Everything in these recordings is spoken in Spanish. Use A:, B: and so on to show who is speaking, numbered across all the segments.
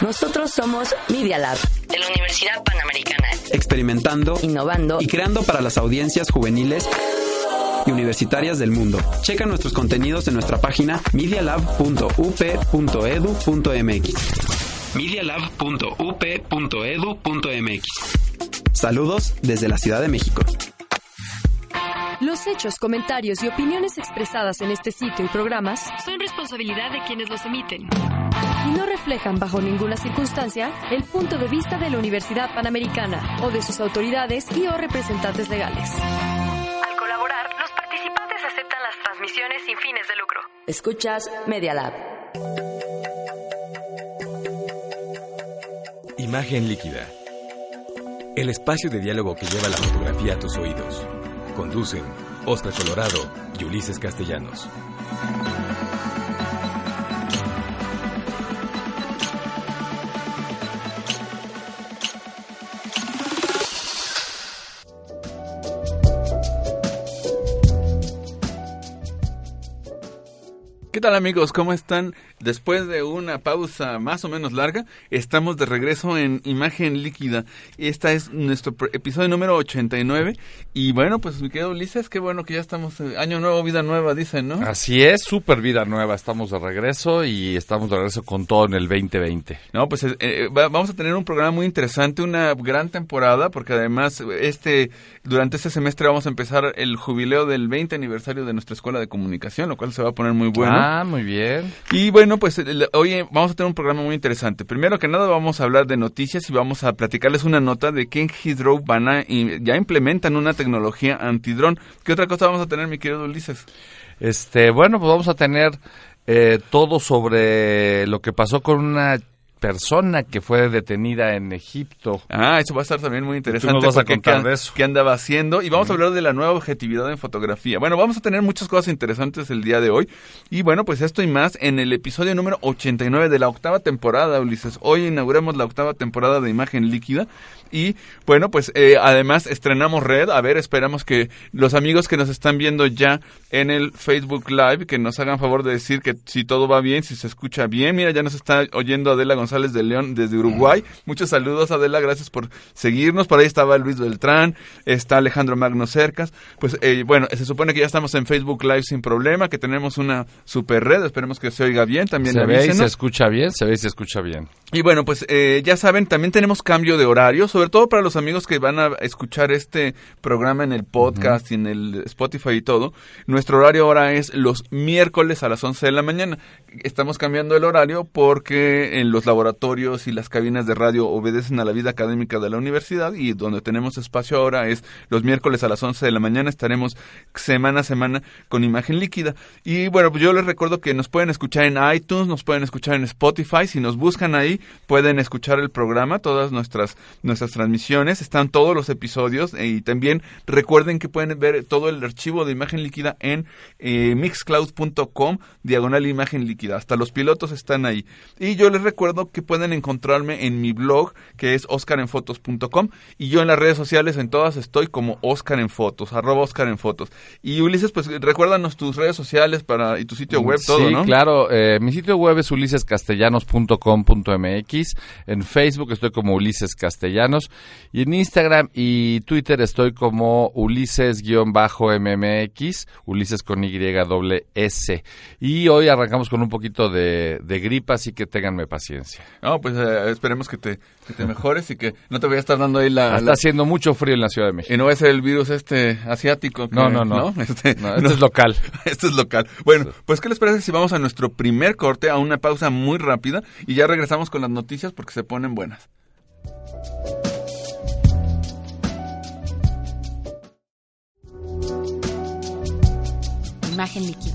A: Nosotros somos Media Lab, de la Universidad Panamericana.
B: Experimentando,
A: innovando
B: y creando para las audiencias juveniles y universitarias del mundo. Checa nuestros contenidos en nuestra página medialab.up.edu.mx. medialab.up.edu.mx. Saludos desde la Ciudad de México.
C: Los hechos, comentarios y opiniones expresadas en este sitio y programas
D: son responsabilidad de quienes los emiten
C: y no reflejan bajo ninguna circunstancia el punto de vista de la Universidad Panamericana o de sus autoridades y o representantes legales.
D: Al colaborar, los participantes aceptan las transmisiones sin fines de lucro.
A: Escuchas Media Lab.
E: Imagen líquida. El espacio de diálogo que lleva la fotografía a tus oídos. Conducen Oscar Colorado y Ulises Castellanos.
F: Tal amigos? ¿Cómo están? Después de una pausa más o menos larga, estamos de regreso en Imagen Líquida. Esta es nuestro episodio número 89. Y bueno, pues mi querido Ulises, qué bueno que ya estamos, año nuevo, vida nueva, dicen, ¿no?
G: Así es, súper vida nueva. Estamos de regreso y estamos de regreso con todo en el 2020.
F: No, pues eh, eh, vamos a tener un programa muy interesante, una gran temporada, porque además este durante este semestre vamos a empezar el jubileo del 20 aniversario de nuestra escuela de comunicación, lo cual se va a poner muy bueno.
G: Ah, muy bien.
F: Y bueno, pues hoy vamos a tener un programa muy interesante. Primero que nada vamos a hablar de noticias y vamos a platicarles una nota de que en Heathrow van a, ya implementan una tecnología antidrón. ¿Qué otra cosa vamos a tener, mi querido Ulises?
G: Este, bueno, pues vamos a tener eh, todo sobre lo que pasó con una persona que fue detenida en Egipto.
F: Ah, eso va a estar también muy interesante.
G: Tú vas a contar de eso.
F: ¿Qué andaba haciendo? Y vamos a hablar de la nueva objetividad en fotografía. Bueno, vamos a tener muchas cosas interesantes el día de hoy. Y bueno, pues esto y más en el episodio número 89 de la octava temporada, Ulises. Hoy inauguramos la octava temporada de Imagen Líquida. Y bueno, pues eh, además estrenamos red. A ver, esperamos que los amigos que nos están viendo ya en el Facebook Live, que nos hagan favor de decir que si todo va bien, si se escucha bien. Mira, ya nos está oyendo Adela González de León desde Uruguay. Muchos saludos, Adela, gracias por seguirnos. Por ahí estaba Luis Beltrán, está Alejandro Magno Cercas. Pues eh, bueno, se supone que ya estamos en Facebook Live sin problema, que tenemos una super red, esperemos que se oiga bien. También
G: se ve y se escucha bien, se ve y se escucha bien.
F: Y bueno, pues eh, ya saben, también tenemos cambio de horario, sobre todo para los amigos que van a escuchar este programa en el podcast y en el Spotify y todo. Nuestro horario ahora es los miércoles a las 11 de la mañana. Estamos cambiando el horario porque en los laboratorios y las cabinas de radio obedecen a la vida académica de la universidad y donde tenemos espacio ahora es los miércoles a las 11 de la mañana. Estaremos semana a semana con imagen líquida. Y bueno, pues yo les recuerdo que nos pueden escuchar en iTunes, nos pueden escuchar en Spotify. Si nos buscan ahí, pueden escuchar el programa, todas nuestras, nuestras transmisiones. Están todos los episodios y también recuerden que pueden ver todo el archivo de imagen líquida en eh, mixcloud.com, diagonal imagen líquida. Hasta los pilotos están ahí. Y yo les recuerdo que pueden encontrarme en mi blog, que es oscarenfotos.com, y yo en las redes sociales, en todas estoy como Oscar en Fotos, arroba Oscar en Fotos. Y Ulises, pues recuérdanos tus redes sociales para y tu sitio web, todo,
G: ¿no? Sí, claro. Eh, mi sitio web es ulisescastellanos.com.mx. En Facebook estoy como Ulises Castellanos. Y en Instagram y Twitter estoy como Ulises-MMX, Ulises con Y doble S. Y hoy arrancamos con un poquito de, de gripa, así que ténganme paciencia.
F: No, pues eh, esperemos que te, que te mejores y que no te vaya a estar dando ahí la...
G: Está haciendo mucho frío en la Ciudad de México.
F: Y no es el virus este asiático.
G: no, no, no.
F: ¿no? Este,
G: no, este es local.
F: este es local. Bueno, pues ¿qué les parece si vamos a nuestro primer corte, a una pausa muy rápida y ya regresamos con las noticias porque se ponen buenas?
H: Imagen líquida.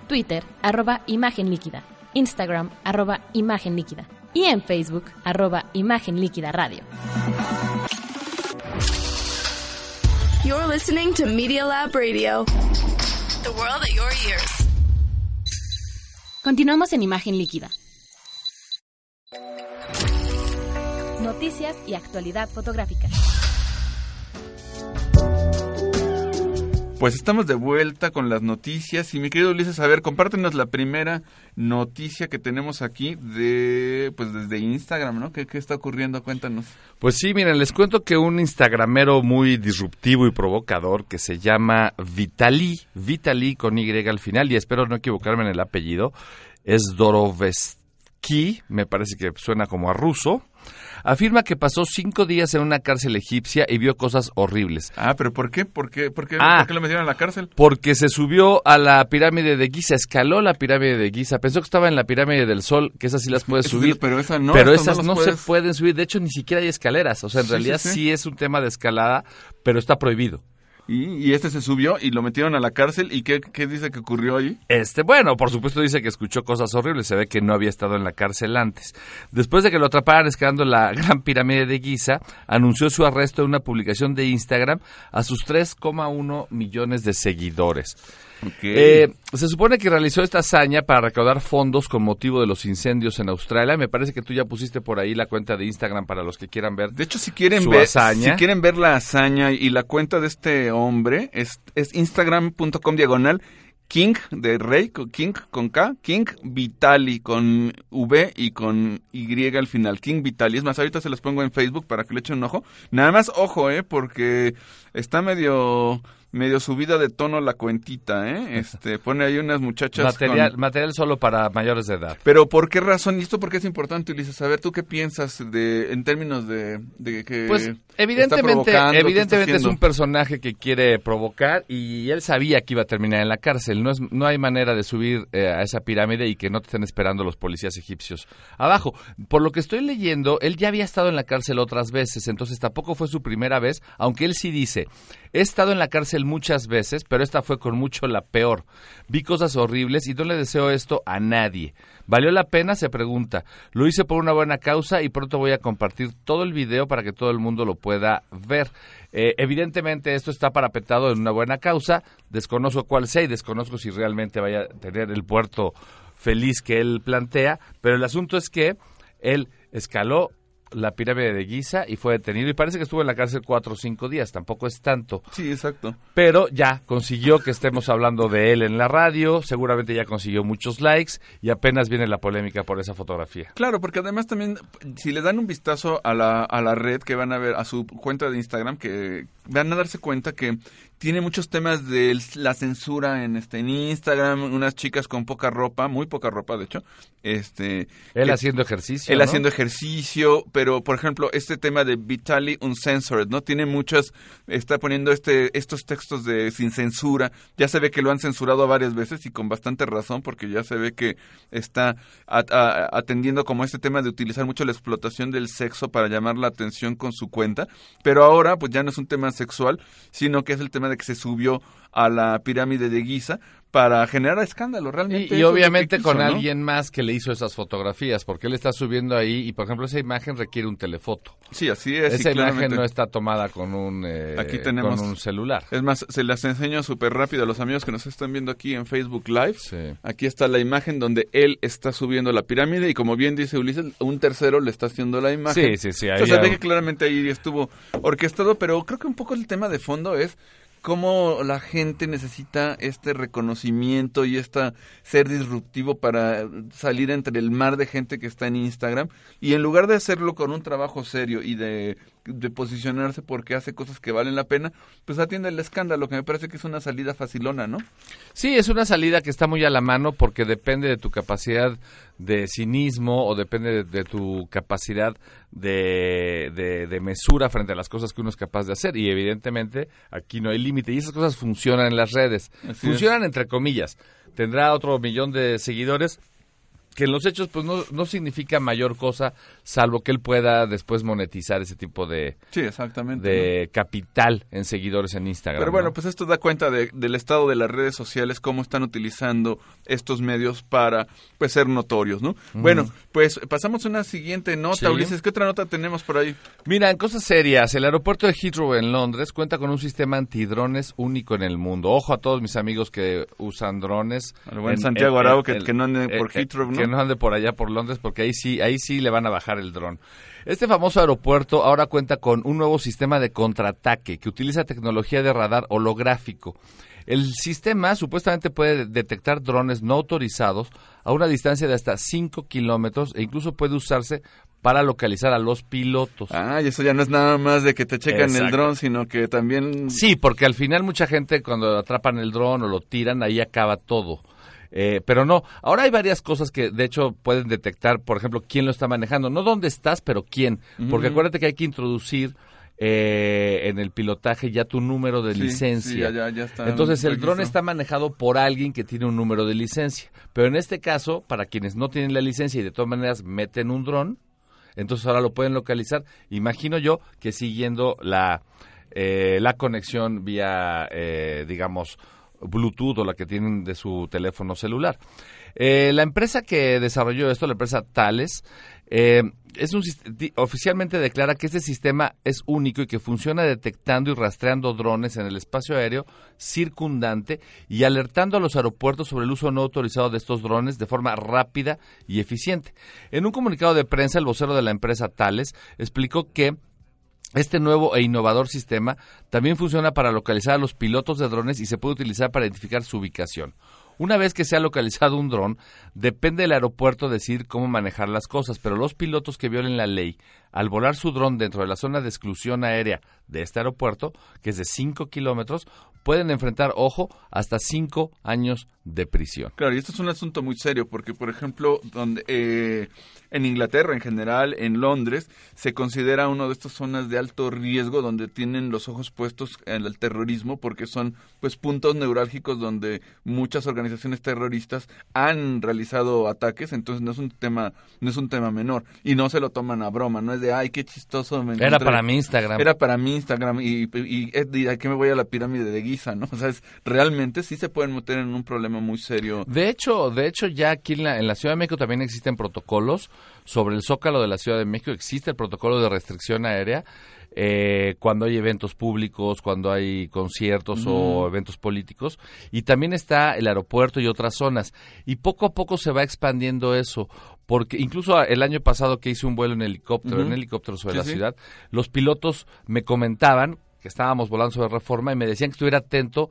H: Twitter, arroba Imagen Líquida, Instagram, arroba Imagen Líquida y en Facebook, arroba Imagen Líquida Radio.
I: You're listening to Media Lab Radio. The world at your ears.
H: Continuamos en Imagen Líquida. Noticias y actualidad fotográfica.
F: Pues estamos de vuelta con las noticias y mi querido Ulises, a ver, compártenos la primera noticia que tenemos aquí de, pues desde Instagram, ¿no? ¿Qué, qué está ocurriendo? Cuéntanos.
G: Pues sí, miren, les cuento que un instagramero muy disruptivo y provocador que se llama Vitali, Vitali con Y al final y espero no equivocarme en el apellido, es Dorovesky, me parece que suena como a ruso afirma que pasó cinco días en una cárcel egipcia y vio cosas horribles.
F: Ah, pero ¿por qué? ¿Por qué, por qué,
G: Ah.
F: ¿por qué lo metieron a la cárcel?
G: Porque se subió a la pirámide de Giza, escaló la pirámide de Giza, pensó que estaba en la pirámide del Sol, que esas sí las puedes
F: Eso sí,
G: subir.
F: pero esa no,
G: Pero
F: no
G: esas no,
F: puedes-
G: se pueden subir, de hecho ni siquiera hay escaleras, o sea, en
F: Sí,
G: realidad
F: sí.
G: es un tema de escalada, pero está prohibido.
F: Y, y este se subió y lo metieron a la cárcel. ¿Y qué, qué dice que ocurrió allí?
G: Este, bueno, por supuesto dice que escuchó cosas horribles, se ve que no había estado en la cárcel antes. Después de que lo atraparan escalando la Gran Pirámide de Giza, anunció su arresto en una publicación de Instagram a sus 3,1 millones de seguidores. Eh, se supone que realizó esta hazaña para recaudar fondos con motivo de los incendios en Australia. Me parece que tú ya pusiste por ahí la cuenta de Instagram para los que quieran ver.
F: De hecho, si quieren
G: su
F: ver,
G: hazaña.
F: si quieren ver la hazaña y la cuenta de este hombre es, es instagram.com diagonal King de Rey, con King con K, King Vitali con V y con Y al final, King Vitali. Es más, ahorita se los pongo en Facebook para que le echen un ojo. Nada más ojo, eh, porque está medio medio subida de tono la cuentita, eh. Este, pone ahí unas muchachas
G: Material,
F: con-
G: material solo para mayores de edad.
F: pero ¿por qué razón? ¿Y esto por qué es importante, Ulises? A ver, ¿tú qué piensas de en términos de, de que
G: Pues
F: está
G: evidentemente,
F: está
G: evidentemente es un personaje que quiere provocar y él sabía que iba a terminar en la cárcel. No es, no hay manera de subir eh, a esa pirámide y que no te estén esperando los policías egipcios abajo. Por lo que estoy leyendo, él ya había estado en la cárcel otras veces, entonces tampoco fue su primera vez, aunque él sí dice, he estado en la cárcel muchas veces, pero esta fue con mucho la peor. Vi cosas horribles y no le deseo esto a nadie. ¿Valió la pena? Se pregunta. Lo hice por una buena causa y pronto voy a compartir todo el video para que todo el mundo lo pueda ver. Eh, evidentemente esto está parapetado en una buena causa. Desconozco cuál sea y desconozco si realmente vaya a tener el puerto feliz que él plantea. Pero el asunto es que él escaló la pirámide de Giza y fue detenido y parece que estuvo en la cárcel cuatro o cinco días. Tampoco es tanto.
F: Sí, exacto.
G: Pero ya consiguió que estemos hablando de él en la radio, seguramente ya consiguió muchos likes y apenas viene la polémica por esa fotografía.
F: Claro, porque además también, si le dan un vistazo a la, a la red que van a ver, a su cuenta de Instagram, que van a darse cuenta que tiene muchos temas de la censura en este en Instagram, unas chicas con poca ropa, muy poca ropa de hecho, este
G: Él
F: que-
G: haciendo ejercicio.
F: Él
G: ¿no?
F: haciendo ejercicio, pero por ejemplo, este tema de Vitali Uncensored, ¿no? Tiene muchas, está poniendo este, estos textos de sin censura. Ya se ve que lo han censurado varias veces y con bastante razón, porque ya se ve que está a- atendiendo como este tema de utilizar mucho la explotación del sexo para llamar la atención con su cuenta. Pero ahora, pues ya no es un tema sexual, sino que es el tema de que se subió a la pirámide de Giza para generar escándalo, realmente.
G: Y, obviamente
F: quiso,
G: con
F: ¿no?
G: alguien más que le hizo esas fotografías, porque él está subiendo ahí y, por ejemplo, esa imagen requiere un telefoto.
F: Sí, así es.
G: Esa imagen no está tomada con un, eh,
F: Aquí tenemos
G: con un celular.
F: Es más, se las enseño súper rápido a los amigos que nos están viendo aquí en Facebook Live. Aquí está la imagen donde él está subiendo la pirámide y como bien dice Ulises, un tercero le está haciendo la imagen.
G: Sí, sí, sí,
F: Entonces
G: ahí
F: se ve que claramente ahí estuvo orquestado, pero creo que un poco el tema de fondo es cómo la gente necesita este reconocimiento y este ser disruptivo para salir entre el mar de gente que está en Instagram y en lugar de hacerlo con un trabajo serio y de, de posicionarse porque hace cosas que valen la pena, pues atiende el escándalo, que me parece que es una salida facilona, ¿no?
G: Sí, es una salida que está muy a la mano porque depende de tu capacidad de cinismo o depende de, de tu capacidad de, de- de mesura frente a las cosas que uno es capaz de hacer. Y evidentemente aquí no hay límite. Y esas cosas funcionan en las redes.
F: Así
G: funcionan entre comillas. Tendrá otro millón de seguidores. que en los hechos pues no, no significa mayor cosa salvo que él pueda después monetizar ese tipo de
F: sí exactamente
G: de capital en seguidores en Instagram
F: pero bueno
G: ¿no?
F: pues esto da cuenta de, del estado de las redes sociales cómo están utilizando estos medios para pues ser notorios no bueno pues pasamos a una siguiente nota
G: Sí.
F: Ulises qué otra nota tenemos por ahí
G: Mira, en cosas serias, el aeropuerto de Heathrow en Londres cuenta con un sistema antidrones único en el mundo. Ojo a todos mis amigos que usan drones.
F: Al buen Santiago Arau, que- que no ande por Heathrow, ¿no?
G: Que no ande por allá por Londres, porque ahí sí, ahí sí le van a bajar el dron. Este famoso aeropuerto ahora cuenta con un nuevo sistema de contraataque que utiliza tecnología de radar holográfico. El sistema supuestamente puede detectar drones no autorizados a una distancia de hasta 5 kilómetros e incluso puede usarse para localizar a los pilotos.
F: Ah, y eso ya no es nada más de que te checan el
G: Exacto.
F: dron, sino que también...
G: Sí, porque al final mucha gente cuando atrapan el dron o lo tiran, ahí acaba todo. Eh, pero no, ahora hay varias cosas que de hecho pueden detectar, por ejemplo, quién lo está manejando. No dónde estás, pero quién. Porque acuérdate que hay que introducir eh, en el pilotaje ya tu número de
F: Sí,
G: licencia.
F: sí, ya- ya- está
G: Entonces el dron está manejado por alguien que tiene un número de licencia. Pero en este caso, para quienes no tienen la licencia y de todas maneras meten un dron, entonces ahora lo pueden localizar. Imagino yo que siguiendo la, eh, la conexión vía, eh, digamos, Bluetooth o la que tienen de su teléfono celular. Eh, la empresa que desarrolló esto, la empresa Thales, eh, es un, oficialmente declara que este sistema es único y que funciona detectando y rastreando drones en el espacio aéreo circundante y alertando a los aeropuertos sobre el uso no autorizado de estos drones de forma rápida y eficiente. En un comunicado de prensa, el vocero de la empresa Thales explicó que este nuevo e innovador sistema también funciona para localizar a los pilotos de drones y se puede utilizar para identificar su ubicación. Una vez que se ha localizado un dron, depende del aeropuerto decidir cómo manejar las cosas, pero los pilotos que violen la ley al volar su dron dentro de la zona de exclusión aérea de este aeropuerto, que es de 5 kilómetros, pueden enfrentar, ojo, hasta 5 años de prisión.
F: Claro, y esto es un asunto muy serio porque, por ejemplo, donde eh, en Inglaterra en general, en Londres, se considera uno de estas zonas de alto riesgo donde tienen los ojos puestos en el terrorismo porque son pues puntos neurálgicos donde muchas organizaciones terroristas han realizado ataques, entonces no es un tema no es un tema menor y no se lo toman a broma, no es de ay qué chistoso me
G: Era
F: encontré".
G: para mi Instagram.
F: Era para mi Instagram y, y, y, y ¿a qué me voy a la pirámide de Giza, no? O sea, es, realmente sí se pueden meter en un problema muy serio.
G: De hecho, de hecho ya aquí en la, en la Ciudad de México también existen protocolos sobre el zócalo de la Ciudad de México. Existe el protocolo de restricción aérea eh, cuando hay eventos públicos, cuando hay conciertos o eventos políticos. Y también está el aeropuerto y otras zonas. Y poco a poco se va expandiendo eso. Porque incluso el año pasado que hice un vuelo en helicóptero, en helicóptero sobre
F: Sí,
G: la
F: sí.
G: ciudad, los pilotos me comentaban que estábamos volando sobre reforma y me decían que estuviera atento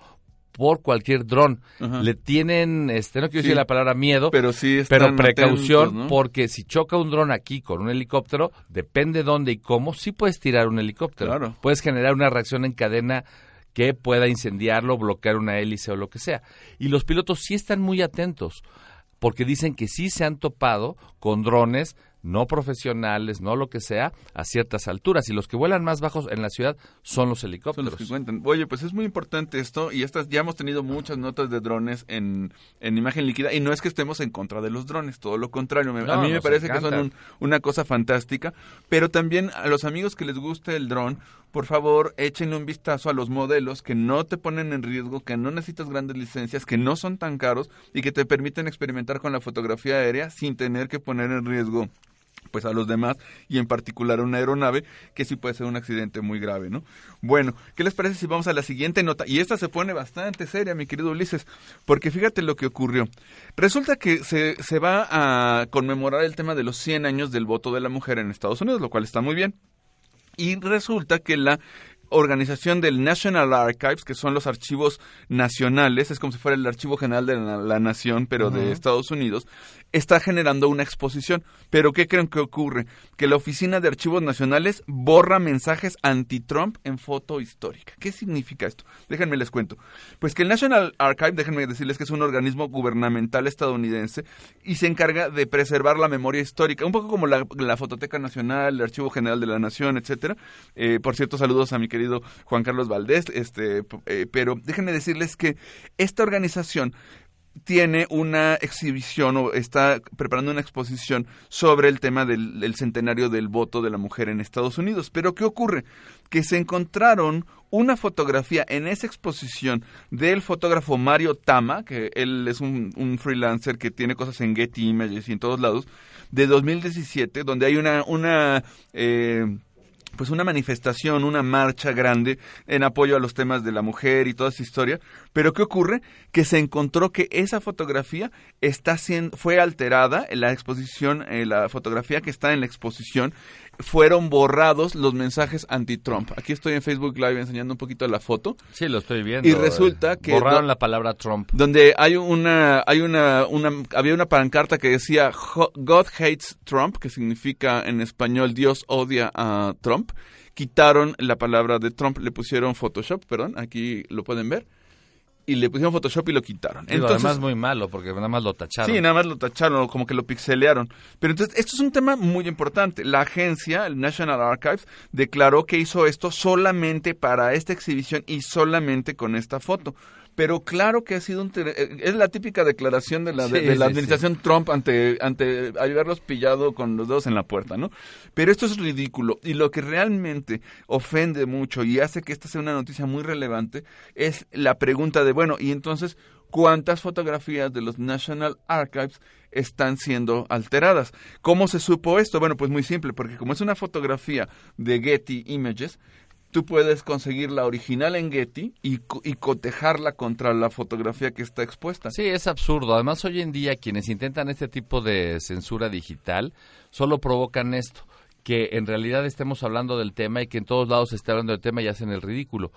G: por cualquier dron.
F: Ajá.
G: Le tienen, este, no quiero
F: Sí,
G: decir la palabra miedo,
F: pero sí
G: pero
F: están
G: precaución
F: atentos, ¿no?
G: porque si choca un dron aquí con un helicóptero, depende dónde y cómo, sí puedes tirar un helicóptero.
F: Claro.
G: Puedes generar una reacción en cadena que pueda incendiarlo, bloquear una hélice o lo que sea. Y los pilotos sí están muy atentos porque dicen que sí se han topado con drones no profesionales, no lo que sea, a ciertas alturas. Y los que vuelan más bajos en la ciudad son los
F: Son
G: helicópteros.
F: los que cuentan. Oye, pues es muy importante esto y estas ya hemos tenido muchas notas de drones en, en imagen líquida y no es que estemos en contra de los drones, todo lo contrario. Me- a mí me parece que son un- una cosa fantástica, pero también a los amigos que les guste el dron, por favor, echen un vistazo a los modelos que no te ponen en riesgo, que no necesitas grandes licencias, que no son tan caros y que te permiten experimentar con la fotografía aérea sin tener que poner en riesgo pues a los demás y en particular a una aeronave que sí puede ser un accidente muy grave, ¿no? Bueno, ¿qué les parece si vamos a la siguiente nota? Y esta se pone bastante seria, mi querido Ulises, porque fíjate lo que ocurrió. Resulta que se, se va a conmemorar el tema de los 100 años del voto de la mujer en Estados Unidos, lo cual está muy bien. Y resulta que la organización del National Archives, que son los archivos nacionales, es como si fuera el archivo general de la, la nación, pero de. Estados Unidos, está generando una exposición. Pero ¿qué creen que ocurre? Que la Oficina de Archivos Nacionales borra mensajes anti-Trump en foto histórica. ¿Qué significa esto? Déjenme les cuento. Pues que el National Archive, déjenme decirles que es un organismo gubernamental estadounidense y se encarga de preservar la memoria histórica, un poco como la, Fototeca Nacional, el Archivo General de la Nación, etcétera. Eh, por cierto, saludos a mi querido Juan Carlos Valdés, este, eh, pero déjenme decirles que esta organización tiene una exhibición o está preparando una exposición sobre el tema del, centenario del voto de la mujer en Estados Unidos. Pero ¿qué ocurre? Que se encontraron una fotografía en esa exposición del fotógrafo Mario Tama, que él es un, un freelancer que tiene cosas en Getty Images y en todos lados, de 2017, donde hay una, una eh, pues una manifestación, una marcha grande en apoyo a los temas de la mujer y toda esa historia. Pero ¿qué ocurre? Que se encontró que esa fotografía está siendo, fue alterada, en la exposición, eh, la fotografía que está en la exposición, fueron borrados los mensajes anti-Trump. Aquí estoy en Facebook Live enseñando un poquito la foto.
G: Sí, lo estoy viendo.
F: Y resulta que
G: borraron la palabra Trump.
F: Donde hay una, hay una, una, había una pancarta que decía God hates Trump, que significa en español Dios odia a Trump. Quitaron la palabra de Trump, le pusieron Photoshop, perdón, aquí lo pueden ver y le pusieron Photoshop y lo quitaron.
G: Digo,
F: entonces,
G: además muy malo porque nada más lo tacharon.
F: Sí, nada más lo tacharon, como que lo pixelearon. Pero entonces, esto es un tema muy importante. La agencia, el National Archives, declaró que hizo esto solamente para esta exhibición y solamente con esta foto. Pero claro que ha sido un... Es la típica declaración de la, de,
G: Sí,
F: de la
G: sí,
F: administración Trump ante, ante haberlos pillado con los dedos en la puerta, ¿no? Pero esto es ridículo. Y lo que realmente ofende mucho y hace que esta sea una noticia muy relevante es la pregunta de, bueno, y entonces, ¿cuántas fotografías de los National Archives están siendo alteradas? ¿Cómo se supo esto? Bueno, pues muy simple, porque como es una fotografía de Getty Images, tú puedes conseguir la original en Getty y, y cotejarla contra la fotografía que está expuesta.
G: Sí, es absurdo. Además, hoy en día quienes intentan este tipo de censura digital solo provocan esto que en realidad estemos hablando del tema y que en todos lados se esté hablando del tema y hacen el ridículo.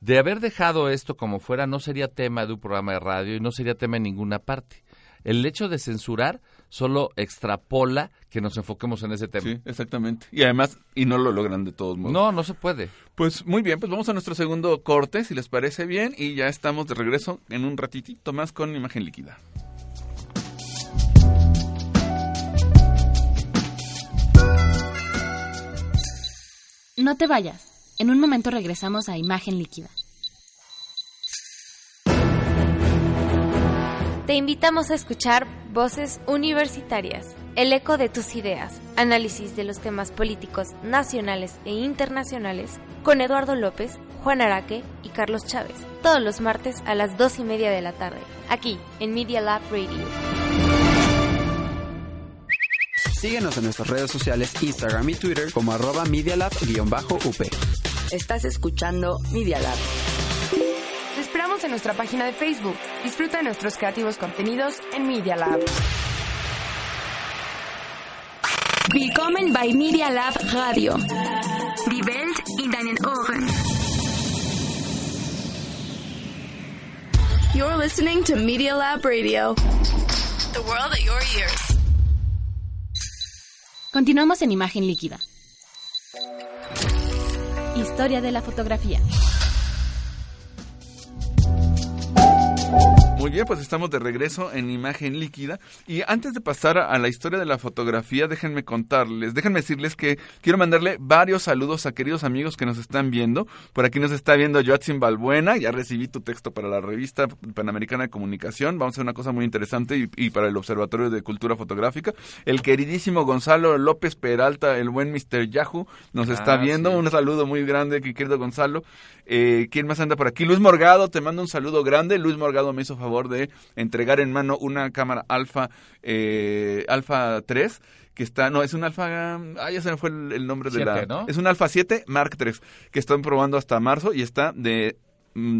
G: De haber dejado esto como fuera, no sería tema de un programa de radio y no sería tema en ninguna parte. El hecho de censurar solo extrapola que nos enfoquemos en ese tema.
F: Sí, exactamente. Y además, y no lo logran de todos modos.
G: No, no se puede.
F: Pues muy bien, pues vamos a nuestro segundo corte, si les parece bien, y ya estamos de regreso en un ratitito más con imagen líquida.
H: No te vayas. En un momento regresamos a Imagen Líquida.
J: Te invitamos a escuchar Voces Universitarias, el eco de tus ideas, análisis de los temas políticos nacionales e internacionales, con Eduardo López, Juan Araque y Carlos Chávez, todos los martes a las dos y media de la tarde, aquí en Media Lab Radio.
B: Síguenos en nuestras redes sociales, Instagram y Twitter como arroba medialab-up.
A: Estás escuchando Media Lab.
K: Esperamos en nuestra página de Facebook. Disfruta de nuestros creativos contenidos en Media Lab.
I: Willkommen bei Media Lab Radio. Die Welt in deinen Ohren. You're listening to Media Lab Radio. The world at your ears.
H: Continuamos en Imagen Líquida. Historia de la fotografía. Thank you.
F: Muy bien, pues estamos de regreso en imagen líquida. Y antes de pasar a la historia de la fotografía, déjenme contarles, déjenme decirles que quiero mandarle varios saludos a queridos amigos que nos están viendo. Por aquí nos está viendo Joatzin Balbuena, ya recibí tu texto para la revista Panamericana de Comunicación. Vamos a hacer una cosa muy interesante y, y para el Observatorio de Cultura Fotográfica. El queridísimo Gonzalo López Peralta, el buen Mr. Yahoo, nos está viendo.
G: sí.
F: Un saludo muy grande, que querido Gonzalo. Eh, ¿Quién más anda por aquí? Luis Morgado, te mando un saludo grande. Luis Morgado me hizo favor de entregar en mano una cámara Alfa, eh, Alfa 3 que está, no, es un Alfa, ah, ya se me fue el, el nombre de la,
G: ¿no?
F: es un Alfa 7 Mark 3 que están probando hasta marzo y está de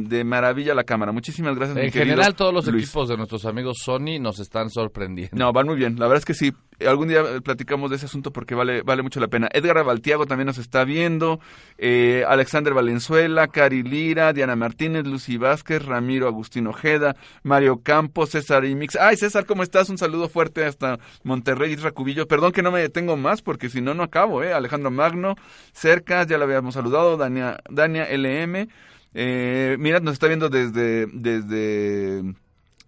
F: de maravilla la cámara. Muchísimas gracias.
G: En general, todos los
F: Luis.
G: equipos de nuestros amigos Sony nos están sorprendiendo.
F: No, van muy bien. La verdad es que sí. Algún día eh, platicamos de ese asunto porque vale, vale mucho la pena. Edgar Baltiago también nos está viendo. eh, Alexander Valenzuela, Cari Lira, Diana Martínez, Lucy Vázquez, Ramiro Agustín Ojeda, Mario Campos, César Imix. Ay, César, ¿cómo estás? Un saludo fuerte hasta Monterrey, Isra Cubillo. Perdón que no me detengo más porque si no, no acabo, ¿eh? Alejandro Magno, Cercas, ya lo habíamos saludado. Dania, Dania LM. Eh, mira, nos está viendo desde, desde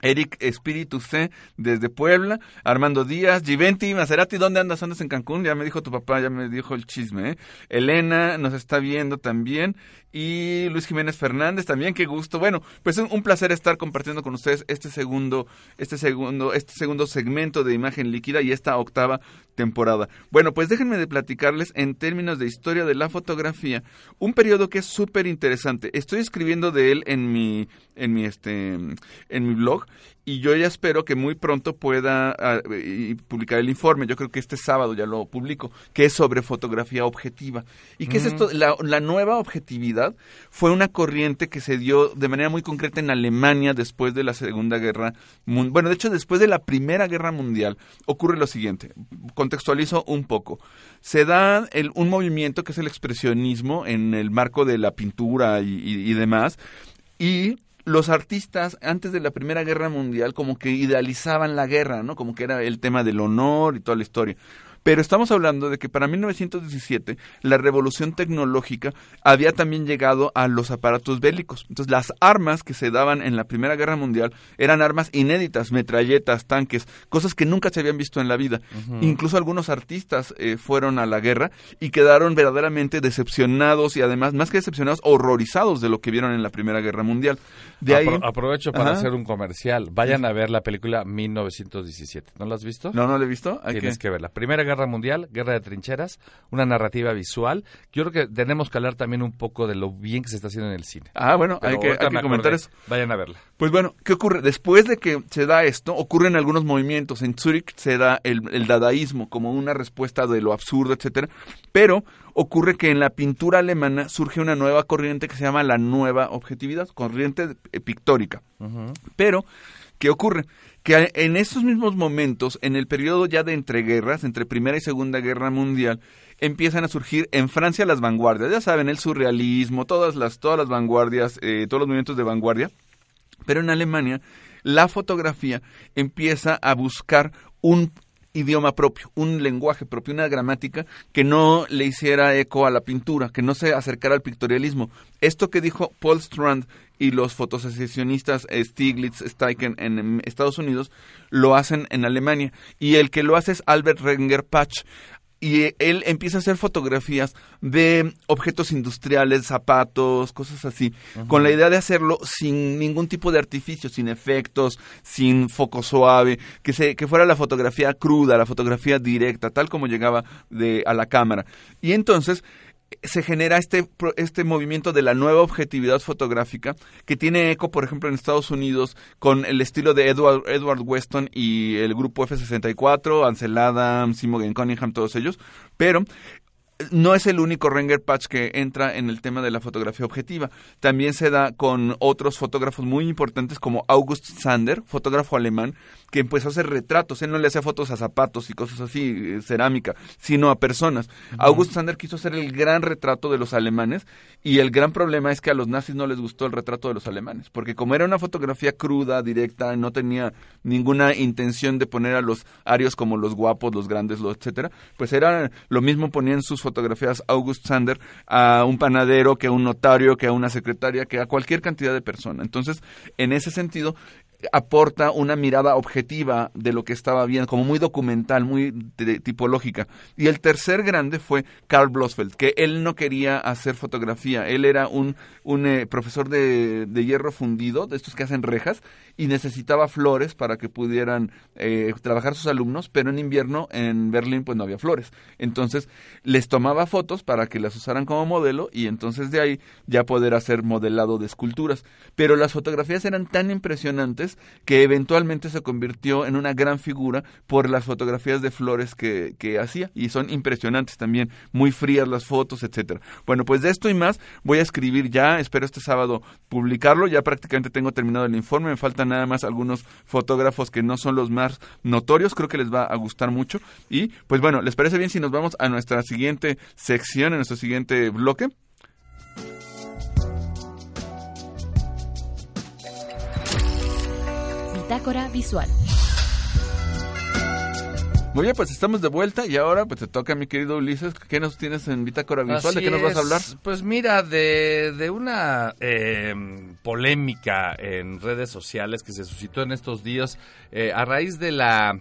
F: Eric Espíritu C desde Puebla, Armando Díaz, Giventi, Maserati, ¿dónde andas? ¿Andas en Cancún? Ya me dijo tu papá, ya me dijo el chisme. ¿eh? Elena nos está viendo también y Luis Jiménez Fernández también, qué gusto. Bueno, pues es un placer estar compartiendo con ustedes este segundo, este segundo, este segundo segmento de imagen líquida y esta octava temporada. Bueno, pues déjenme de platicarles en términos de historia de la fotografía, un periodo que es súper interesante. Estoy escribiendo de él en mi, en mi este, en mi blog y yo ya espero que muy pronto pueda ah, publicar el informe. Yo creo que este sábado ya lo publico, que es sobre fotografía objetiva. ¿Y qué es esto? La, la, nueva objetividad fue una corriente que se dio de manera muy concreta en Alemania después de la Segunda Guerra Mundial. Bueno, de hecho, después de la Primera Guerra Mundial ocurre lo siguiente. Contextualizo un poco. Se da el, un movimiento que es el expresionismo en el marco de la pintura y, y, y demás. Y los artistas antes de la Primera Guerra Mundial como que idealizaban la guerra, ¿no? Como que era el tema del honor y toda la historia. Pero estamos hablando de que para 1917 la revolución tecnológica había también llegado a los aparatos bélicos. Entonces las armas que se daban en la Primera Guerra Mundial eran armas inéditas, metralletas, tanques, cosas que nunca se habían visto en la vida. Incluso algunos artistas eh, fueron a la guerra y quedaron verdaderamente decepcionados y además, más que decepcionados, horrorizados de lo que vieron en la Primera Guerra Mundial. De ahí,
G: aprovecho para hacer un comercial. Vayan a ver la película 1917. ¿No la has visto?
F: No, no la he visto.
G: Tienes que... que verla. Primera Guerra Mundial, Guerra de Trincheras, una narrativa visual. Yo creo que tenemos que hablar también un poco de lo bien que se está haciendo en el cine.
F: Ah, bueno, hay que, hay que comentar eso.
G: Vayan a verla.
F: Pues bueno, ¿qué ocurre? Después de que se da esto, ocurren algunos movimientos. En Zurich se da el, el dadaísmo como una respuesta de lo absurdo, etcétera. Pero ocurre que en la pintura alemana surge una nueva corriente que se llama la nueva objetividad, corriente pictórica. Pero, ¿qué ocurre? Que en estos mismos momentos, en el periodo ya de entreguerras, entre Primera y Segunda Guerra Mundial, empiezan a surgir en Francia las vanguardias. Ya saben, el surrealismo, todas las, todas las vanguardias, eh, todos los movimientos de vanguardia. Pero en Alemania, la fotografía empieza a buscar un idioma propio, un lenguaje propio, una gramática que no le hiciera eco a la pintura, que no se acercara al pictorialismo. Esto que dijo Paul Strand y los fotosecesionistas Stiglitz, Steichen en Estados Unidos lo hacen en Alemania y el que lo hace es Albert Renger Patch y él empieza a hacer fotografías de objetos industriales, zapatos, cosas así, con la idea de hacerlo sin ningún tipo de artificio, sin efectos, sin foco suave, que se que fuera la fotografía cruda, la fotografía directa, tal como llegaba de a la cámara. Y entonces se genera este, este movimiento de la nueva objetividad fotográfica que tiene eco, por ejemplo, en Estados Unidos con el estilo de Edward, Edward Weston y el grupo F64, Ansel Adams, Imogen Cunningham, todos ellos, pero no es el único Renger Patch que entra en el tema de la fotografía objetiva. También se da con otros fotógrafos muy importantes como August Sander, fotógrafo alemán, que empezó a hacer retratos. Él no le hacía fotos a zapatos y cosas así, eh, cerámica, sino a personas. August Sander quiso hacer el gran retrato de los alemanes y el gran problema es que a los nazis no les gustó el retrato de los alemanes, porque como era una fotografía cruda, directa, no tenía ninguna intención de poner a los arios como los guapos, los grandes, los etcétera, pues era lo mismo ponían sus fotografías August Sander a un panadero, que a un notario, que a una secretaria, que a cualquier cantidad de persona. Entonces, en ese sentido, aporta una mirada objetiva de lo que estaba viendo, como muy documental, muy tipológica. Y el tercer grande fue Karl Blosfeld, que él no quería hacer fotografía, él era un, un eh, profesor de, de, hierro fundido, de estos que hacen rejas, y necesitaba flores para que pudieran eh, trabajar sus alumnos, pero en invierno en Berlín pues no había flores. Entonces les tomaba fotos para que las usaran como modelo y entonces de ahí ya poder hacer modelado de esculturas. Pero las fotografías eran tan impresionantes que eventualmente se convirtió en una gran figura por las fotografías de flores que, que hacía y son impresionantes también, muy frías las fotos, etcétera. Bueno, pues de esto y más voy a escribir ya, espero este sábado publicarlo, ya prácticamente tengo terminado el informe, me faltan nada más algunos fotógrafos que no son los más notorios, creo que les va a gustar mucho y pues bueno, ¿les parece bien si nos vamos a nuestra siguiente sección, a nuestro siguiente bloque?
H: Bitácora Visual.
F: Muy bien, pues estamos de vuelta y ahora pues te toca, mi querido Ulises, ¿qué nos tienes en Bitácora Visual? ¿De qué nos vas a hablar?
G: Pues mira, de, de una eh, polémica en redes sociales que se suscitó en estos días eh, a raíz de la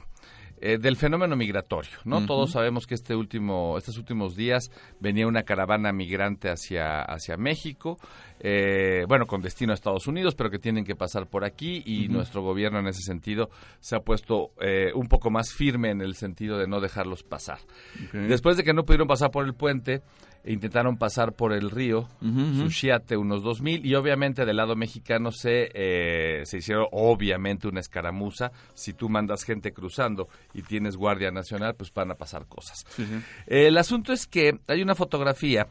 G: eh, del fenómeno migratorio, ¿no? Todos sabemos que este último, estos últimos días venía una caravana migrante hacia, hacia México, eh, bueno, con destino a Estados Unidos, pero que tienen que pasar por aquí y nuestro gobierno en ese sentido se ha puesto eh, un poco más firme en el sentido de no dejarlos pasar. Después de que no pudieron pasar por el puente, intentaron pasar por el río Sushiate unos 2000 y obviamente del lado mexicano se, eh, se hicieron obviamente una escaramuza. Si tú mandas gente cruzando y tienes Guardia Nacional, pues van a pasar cosas. El asunto es que hay una fotografía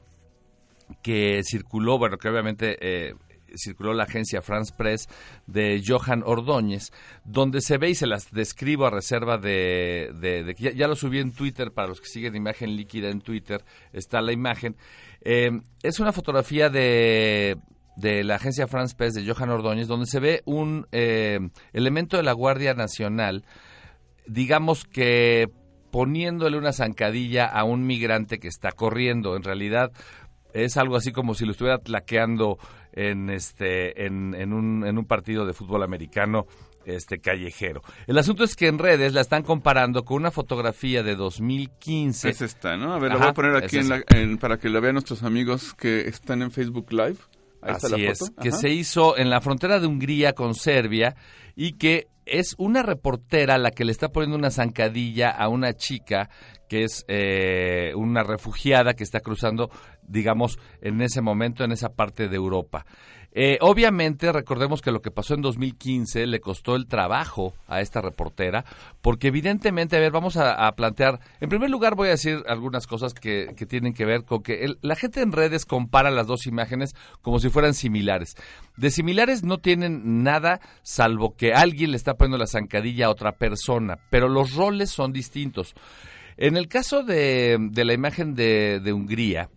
G: que circuló, bueno, que obviamente eh, circuló la agencia France Press de Johan Ordóñez, donde se ve y se las describo a reserva de, de, que ya, lo subí en Twitter para los que siguen imagen líquida en Twitter, está la imagen. Eh, es una fotografía de de la agencia France Press de Johan Ordóñez, donde se ve un eh, elemento de la Guardia Nacional, digamos que poniéndole una zancadilla a un migrante que está corriendo. En realidad, es algo así como si lo estuviera tlaqueando en este en, un, en un partido de fútbol americano este callejero. El asunto es que en redes la están comparando con una fotografía de 2015.
F: Es esta, ¿no? A ver, la voy a poner aquí para que la vean nuestros amigos que están en Facebook Live.
G: Ahí está la foto. es, que se hizo en la frontera de Hungría con Serbia y que es una reportera la que le está poniendo una zancadilla a una chica que es eh, una refugiada que está cruzando, digamos, en ese momento en esa parte de Europa. Eh, obviamente, recordemos que lo que pasó en 2015 le costó el trabajo a esta reportera, porque evidentemente, a ver, vamos a, plantear, en primer lugar voy a decir algunas cosas que, tienen que ver con que la gente en redes compara las dos imágenes como si fueran similares. De similares no tienen nada, salvo que alguien le está poniendo la zancadilla a otra persona, pero los roles son distintos. En el caso de, la imagen de, Hungría,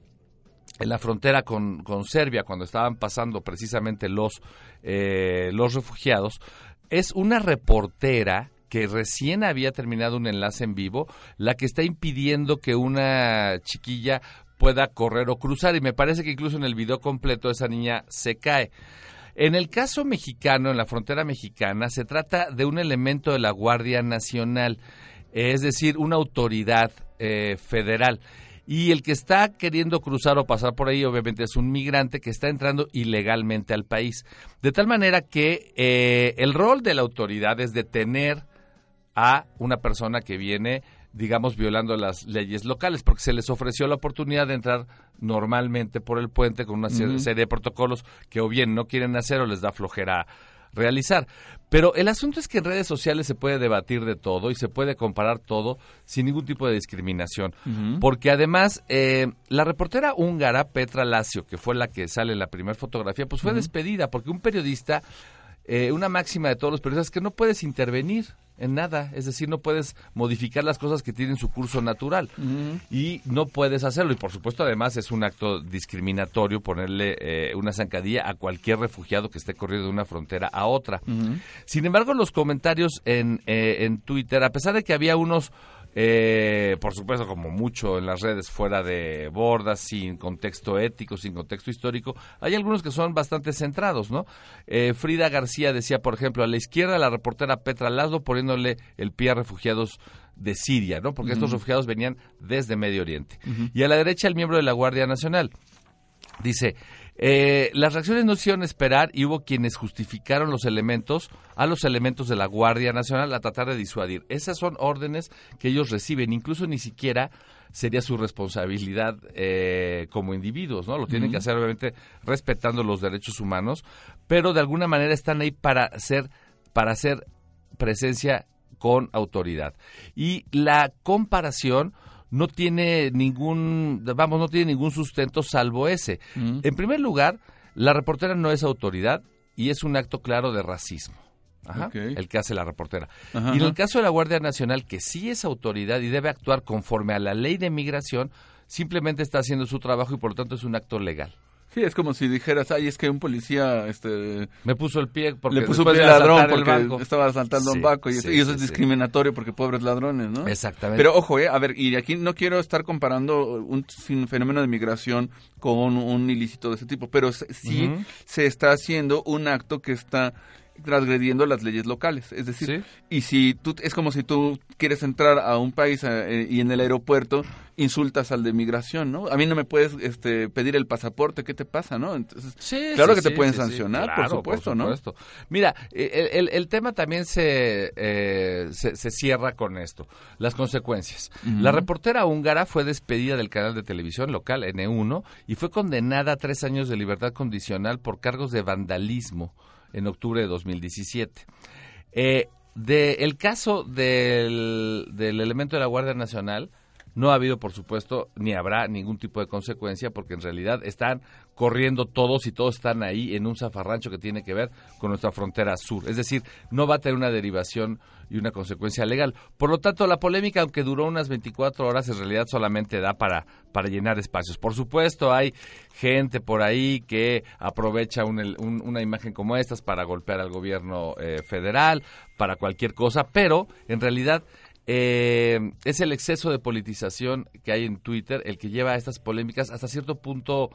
G: en la frontera con, Serbia, cuando estaban pasando precisamente los, eh, los refugiados, es una reportera que recién había terminado un enlace en vivo, la que está impidiendo que una chiquilla pueda correr o cruzar. Y me parece que incluso en el video completo esa niña se cae. En el caso mexicano, en la frontera mexicana, se trata de un elemento de la Guardia Nacional es decir, una autoridad eh, federal. Y el que está queriendo cruzar o pasar por ahí, obviamente, es un migrante que está entrando ilegalmente al país. De tal manera que eh, el rol de la autoridad es detener a una persona que viene, digamos, violando las leyes locales, porque se les ofreció la oportunidad de entrar normalmente por el puente con una serie de protocolos que o bien no quieren hacer o les da flojera realizar. Pero el asunto es que en redes sociales se puede debatir de todo y se puede comparar todo sin ningún tipo de discriminación. Porque además, eh, la reportera húngara Petra Lacio, que fue la que sale en la primera fotografía, pues fue despedida porque un periodista eh, una máxima de todos los periodistas es que no puedes intervenir en nada, es decir, no puedes modificar las cosas que tienen su curso natural y no puedes hacerlo. Y por supuesto, además, es un acto discriminatorio ponerle eh, una zancadilla a cualquier refugiado que esté corriendo de una frontera a otra. Sin embargo, los comentarios en, eh, en Twitter, a pesar de que había unos eh, por supuesto, como mucho en las redes fuera de bordas, sin contexto ético, sin contexto histórico, hay algunos que son bastante centrados, ¿no? Eh, Frida García decía, por ejemplo, a la izquierda la reportera Petra Laszlo poniéndole el pie a refugiados de Siria, ¿no? Porque estos refugiados venían desde Medio Oriente. Y a la derecha el miembro de la Guardia Nacional. Dice, eh, las reacciones no hicieron esperar y hubo quienes justificaron los elementos a los elementos de la Guardia Nacional a tratar de disuadir. Esas son órdenes que ellos reciben, incluso ni siquiera sería su responsabilidad eh, como individuos, ¿no? Lo tienen que hacer obviamente respetando los derechos humanos, pero de alguna manera están ahí para hacer para hacer presencia con autoridad. Y la comparación no tiene ningún, vamos, no tiene ningún sustento salvo ese. Mm. En primer lugar, la reportera no es autoridad y es un acto claro de racismo. el que hace la reportera. y en el caso de la Guardia Nacional, que sí es autoridad y debe actuar conforme a la ley de migración, simplemente está haciendo su trabajo y por lo tanto es un acto legal.
F: Sí, es como si dijeras, ay, es que un policía este,
G: me puso el pie porque
F: le puso
G: después
F: pie ladrón porque
G: banco.
F: estaba asaltando
G: Sí,
F: un banco y,
G: sí,
F: eso, y eso
G: sí,
F: es discriminatorio porque pobres ladrones, ¿no?
G: Exactamente.
F: Pero ojo, eh, a ver, y aquí no quiero estar comparando un fenómeno de migración con un ilícito de ese tipo, pero sí
G: Ujú.
F: se está haciendo un acto que está transgrediendo las leyes locales, es decir, y si tú es como si tú quieres entrar a un país eh, y en el aeropuerto insultas al de migración, ¿no? A mí no me puedes este pedir el pasaporte, ¿qué te pasa, no? Entonces,
G: Sí,
F: claro
G: sí,
F: que te pueden sancionar,
G: Claro,
F: por supuesto, ¿no?
G: supuesto. Mira, eh, el, el- el tema también se, eh, se, se cierra con esto, las consecuencias. La reportera húngara fue despedida del canal de televisión local N1 y fue condenada a tres años de libertad condicional por cargos de vandalismo en octubre de 2017. Eh, de el caso del, del elemento de la Guardia Nacional, no ha habido, por supuesto, ni habrá ningún tipo de consecuencia, porque en realidad están corriendo todos y todos están ahí en un zafarrancho que tiene que ver con nuestra frontera sur. Es decir, no va a tener una derivación y una consecuencia legal. Por lo tanto, la polémica, aunque duró unas 24 horas, en realidad solamente da para, para llenar espacios. Por supuesto, hay gente por ahí que aprovecha una imagen como estas para golpear al gobierno eh, federal, para cualquier cosa, pero en realidad eh, es el exceso de politización que hay en Twitter el que lleva a estas polémicas hasta cierto punto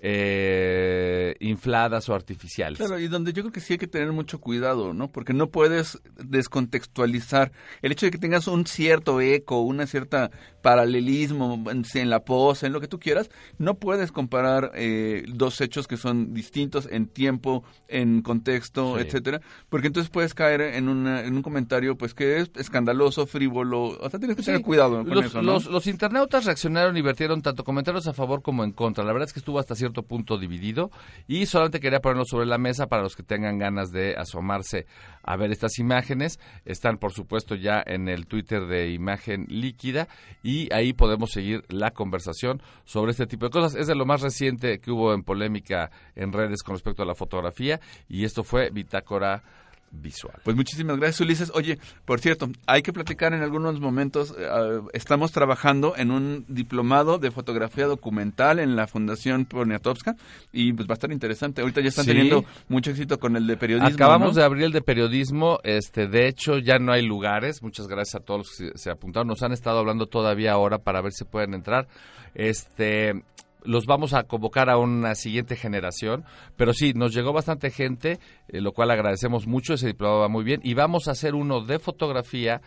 G: eh, infladas o artificiales.
F: Claro, y donde yo creo que sí hay que tener mucho cuidado, ¿no? Porque no puedes descontextualizar. El hecho de que tengas un cierto eco, una cierta paralelismo en la pose, en lo que tú quieras, no puedes comparar eh, dos hechos que son distintos en tiempo, en contexto,
G: Sí.
F: etcétera, porque entonces puedes caer en, una- en un comentario pues que es escandaloso, frívolo, o sea, tienes que tener cuidado con
G: los,
F: eso, ¿no?
G: los- los internautas reaccionaron y vertieron tanto comentarios a favor como en contra. La verdad es que estuvo hasta cierto punto dividido y solamente quería ponerlo sobre la mesa para los que tengan ganas de asomarse a ver estas imágenes. Están, por supuesto, ya en el Twitter de Imagen Líquida y ahí podemos seguir la conversación sobre este tipo de cosas. Es de lo más reciente que hubo en polémica en redes con respecto a la fotografía y esto fue Bitácora Visual.
F: Pues muchísimas gracias, Ulises. Oye, por cierto, hay que platicar en algunos momentos. ah, estamos trabajando en un diplomado de fotografía documental en la Fundación Poniatowska y pues va a estar interesante. Ahorita ya están
G: Sí.
F: teniendo mucho éxito con el de periodismo.
G: Acabamos
F: ¿no?
G: de abrir el de periodismo, este, de hecho ya no hay lugares. Muchas gracias a todos los que se, se apuntaron. Nos han estado hablando todavía ahora para ver si pueden entrar. Este, los vamos a convocar a una siguiente generación, pero sí, nos llegó bastante gente, eh, lo cual agradecemos mucho. Ese diplomado va muy bien y vamos a hacer uno de fotografía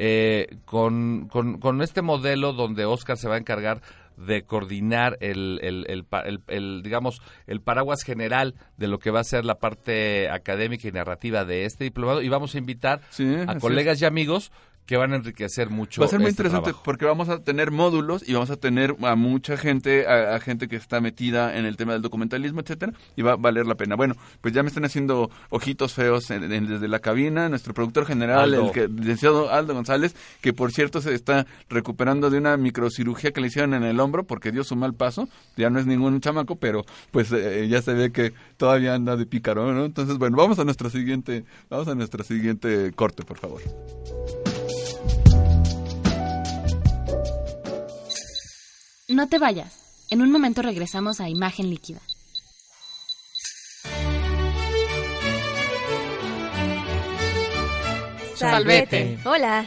G: eh, con, con, con este modelo donde Oscar se va a encargar de coordinar el, el, el, el- digamos, el paraguas general de lo que va a ser la parte académica y narrativa de este diplomado y vamos a invitar a colegas y amigos que van a enriquecer mucho
F: Va a ser muy
G: este
F: interesante
G: trabajo.
F: porque vamos a tener módulos y vamos a tener a mucha gente, a, a gente que está metida en el tema del documentalismo, etcétera, y va a valer la pena. Bueno, pues ya me están haciendo ojitos feos en- en- desde la cabina, nuestro productor general,
G: Aldo.
F: el que, licenciado Aldo González, que por cierto se está recuperando de una microcirugía que le hicieron en el hombro porque dio su mal paso, ya no es ningún chamaco, pero pues eh, ya se ve que todavía anda de pícaro, ¿no? Entonces, bueno, vamos a nuestro siguiente, vamos a nuestro siguiente corte, por favor.
H: No te vayas. En un momento regresamos a Imagen Líquida.
J: Salvete. Hola.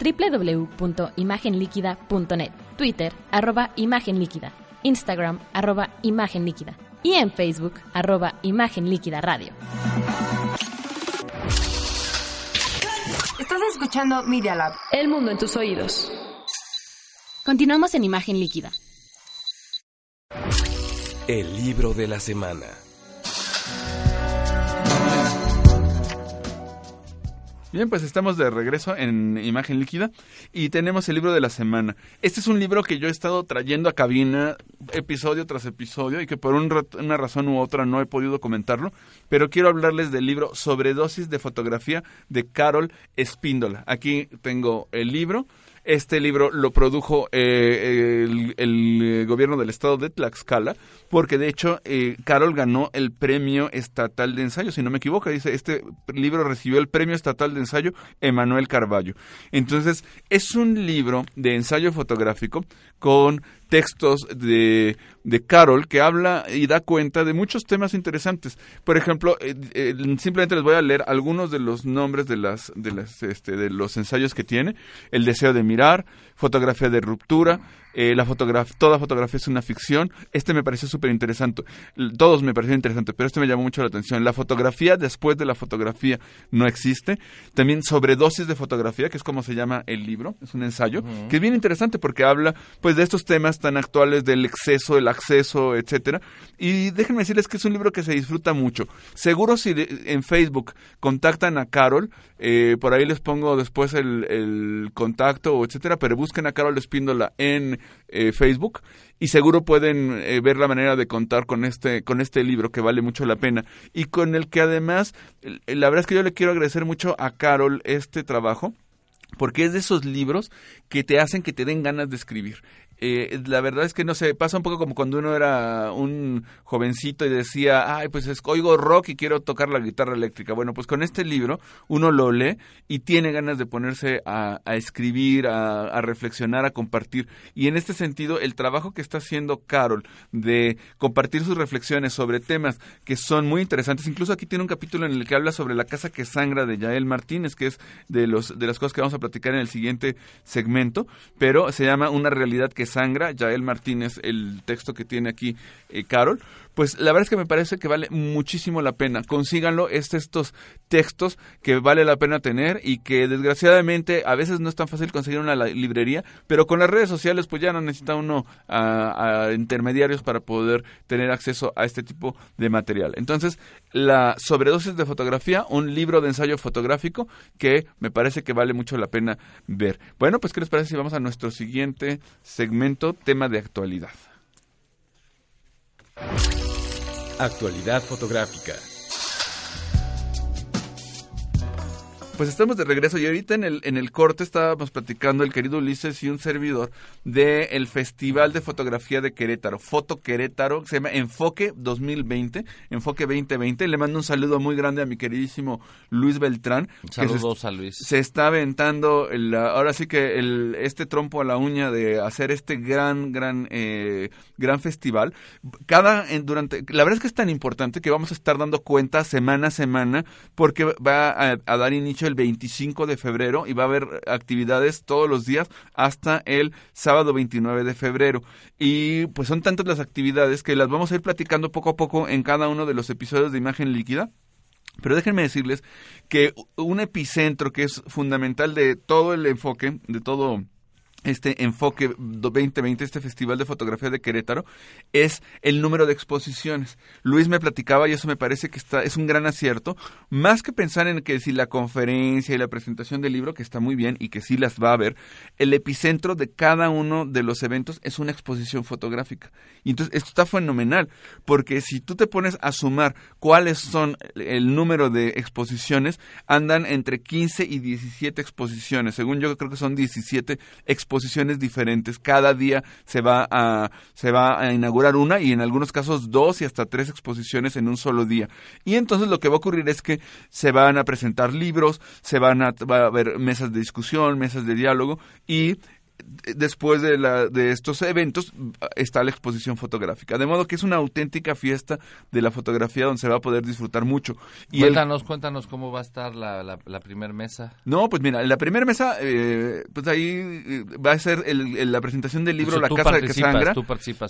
H: www.imagenliquida.net, Twitter, arroba Imagen Líquida, Instagram arroba Imagen Líquida y en Facebook arroba Imagen Líquida Radio.
D: Estás escuchando Media Lab.
C: El mundo en tus oídos.
H: Continuamos en Imagen Líquida.
E: El libro de la semana.
F: Bien, pues estamos de regreso en Imagen Líquida y tenemos el libro de la semana. Este es un libro que yo he estado trayendo a cabina episodio tras episodio y que por un una razón u otra no he podido comentarlo, pero quiero hablarles del libro Sobredosis de fotografía de Carol Espíndola. Aquí tengo el libro. Este libro lo produjo eh, el, el gobierno del estado de Tlaxcala, porque de hecho eh, Carol ganó el premio estatal de ensayo, si no me equivoco, dice, este libro recibió el premio estatal de ensayo Emanuel Carballo. Entonces, es un libro de ensayo fotográfico con textos de, de Carol que habla y da cuenta de muchos temas interesantes. Por ejemplo, eh, eh, simplemente les voy a leer algunos de los nombres de las, de las, este, de los ensayos que tiene. El deseo de mirar, fotografía de ruptura, eh, la fotografía, toda fotografía es una ficción. Este me pareció súper interesante. Todos me parecieron interesantes, pero este me llamó mucho la atención. La fotografía después de la fotografía no existe. También sobredosis de fotografía, que es como se llama el libro, es un ensayo, que es bien interesante porque habla pues de estos temas tan actuales del exceso, el acceso, etcétera. Y déjenme decirles que es un libro que se disfruta mucho. Seguro si en Facebook contactan a Carol, eh, por ahí les pongo después el, el contacto, etcétera, pero busquen a Carol Espíndola en eh, Facebook y seguro pueden eh, ver la manera de contar con este con este libro que vale mucho la pena y con el que además la verdad es que yo le quiero agradecer mucho a Carol este trabajo porque es de esos libros que te hacen que te den ganas de escribir. Eh, la verdad es que no sé, pasa un poco como cuando uno era un jovencito y decía, ay, pues es, oigo rock y quiero tocar la guitarra eléctrica. Bueno, pues con este libro uno lo lee y tiene ganas de ponerse a, a escribir, a, a reflexionar, a compartir. Y en este sentido, el trabajo que está haciendo Carol de compartir sus reflexiones sobre temas que son muy interesantes, incluso aquí tiene un capítulo en el que habla sobre la casa que sangra de Yael Martínez, que es de, los, de las cosas que vamos a platicar en el siguiente segmento, pero se llama Una realidad que sangra, Yael Martínez, el texto que tiene aquí eh, Carol, pues la verdad es que me parece que vale muchísimo la pena. Consíganlo, es estos textos que vale la pena tener y que desgraciadamente a veces no es tan fácil conseguir una librería, pero con las redes sociales pues ya no necesita uno a intermediarios para poder tener acceso a este tipo de material. Entonces, la sobredosis de fotografía, un libro de ensayo fotográfico que me parece que vale mucho la pena ver. Bueno, pues ¿qué les parece si vamos a nuestro siguiente segmento, tema de actualidad?
E: Actualidad fotográfica.
F: Pues estamos de regreso y ahorita en el, en el corte estábamos platicando el querido Ulises y un servidor del Festival de Fotografía de Querétaro, Foto Querétaro, que se llama Enfoque 2020, Enfoque 2020. Le mando un saludo muy grande a mi queridísimo Luis Beltrán. que se-
G: Saludos a Luis.
F: se está aventando el- ahora sí que el, este trompo a la uña de hacer este gran gran eh, gran festival cada en- durante la verdad es que es tan importante que vamos a estar dando cuenta semana a semana porque va a, a dar inicio el 25 de febrero y va a haber actividades todos los días hasta el sábado 29 de febrero. Y pues son tantas las actividades que las vamos a ir platicando poco a poco en cada uno de los episodios de imagen líquida. Pero déjenme decirles que un epicentro que es fundamental de todo el enfoque, de todo este enfoque 2020, este Festival de Fotografía de Querétaro, es el número de exposiciones. Luis me platicaba y eso me parece que está, es un gran acierto, más que pensar en que si la conferencia y la presentación del libro, que está muy bien y que sí las va a haber, el epicentro de cada uno de los eventos es una exposición fotográfica. Y entonces esto está fenomenal, porque si tú te pones a sumar cuáles son el número de exposiciones, andan entre 15 y 17 exposiciones. Según yo creo que son 17 exposiciones diferentes. Cada día se va a se va a inaugurar una y en algunos casos dos y hasta tres exposiciones en un solo día. Y entonces lo que va a ocurrir es que se van a presentar libros, se van a va a haber mesas de discusión, mesas de diálogo y después de, la, de estos eventos está la exposición fotográfica. De modo que es una auténtica fiesta de la fotografía donde se va a poder disfrutar mucho.
G: Y cuéntanos, cuéntanos cómo va a estar la, la, primera mesa.
F: No, pues mira, la primera mesa, eh, pues ahí eh, va a ser el, la presentación del libro La Casa de que sangra.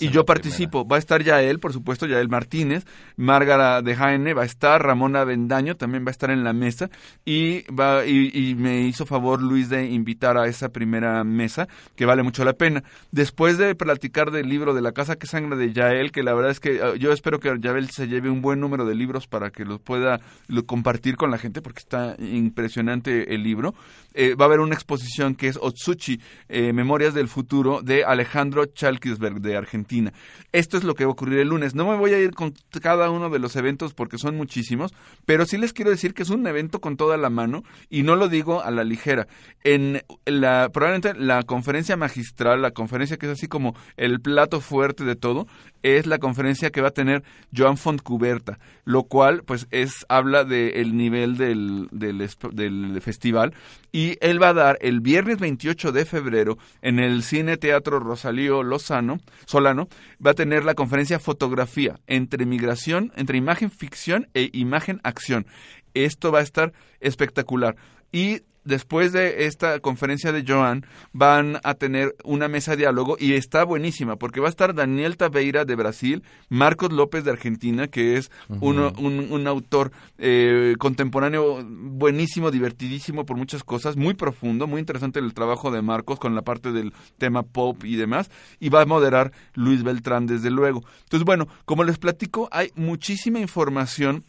F: y yo participo. Va a estar ya él, por supuesto, ya él Martínez, Márgara de Jaene va a estar, Ramona Bendaño también va a estar en la mesa y va y, y me hizo favor Luis de invitar a esa primera mesa que vale mucho la pena. Después de platicar del libro de La Casa que Sangra de Yael, que la verdad es que ah, yo espero que Yael se lleve un buen número de libros para que los pueda compartir con la gente, porque está impresionante el libro. Eh, va a haber una exposición que es Otsuchi, eh, Memorias del Futuro, de Alejandro Chalkisberg, de Argentina. Esto es lo que va a ocurrir el lunes. No me voy a ir con cada uno de los eventos porque son muchísimos, pero sí les quiero decir que es un evento con toda la mano y no lo digo a la ligera. En la, probablemente la conferencia magistral, la conferencia que es así como el plato fuerte de todo, es la conferencia que va a tener Joan Fontcuberta, lo cual pues es habla del nivel del, del, del, festival y él va a dar el viernes 28 de febrero en el Cine Teatro Rosalío Lozano, Solano, va a tener la conferencia Fotografía entre migración, entre imagen ficción e imagen acción. Esto va a estar espectacular. Y después de esta conferencia de Joan, van a tener una mesa de diálogo y está buenísima porque va a estar Daniel Taveira de Brasil, Marcos López de Argentina, que es un, autor eh, contemporáneo buenísimo, divertidísimo por muchas cosas, muy profundo, muy interesante el trabajo de Marcos con la parte del tema pop y demás, y va a moderar Luis Beltrán desde luego. Entonces, bueno, como les platico, hay muchísima información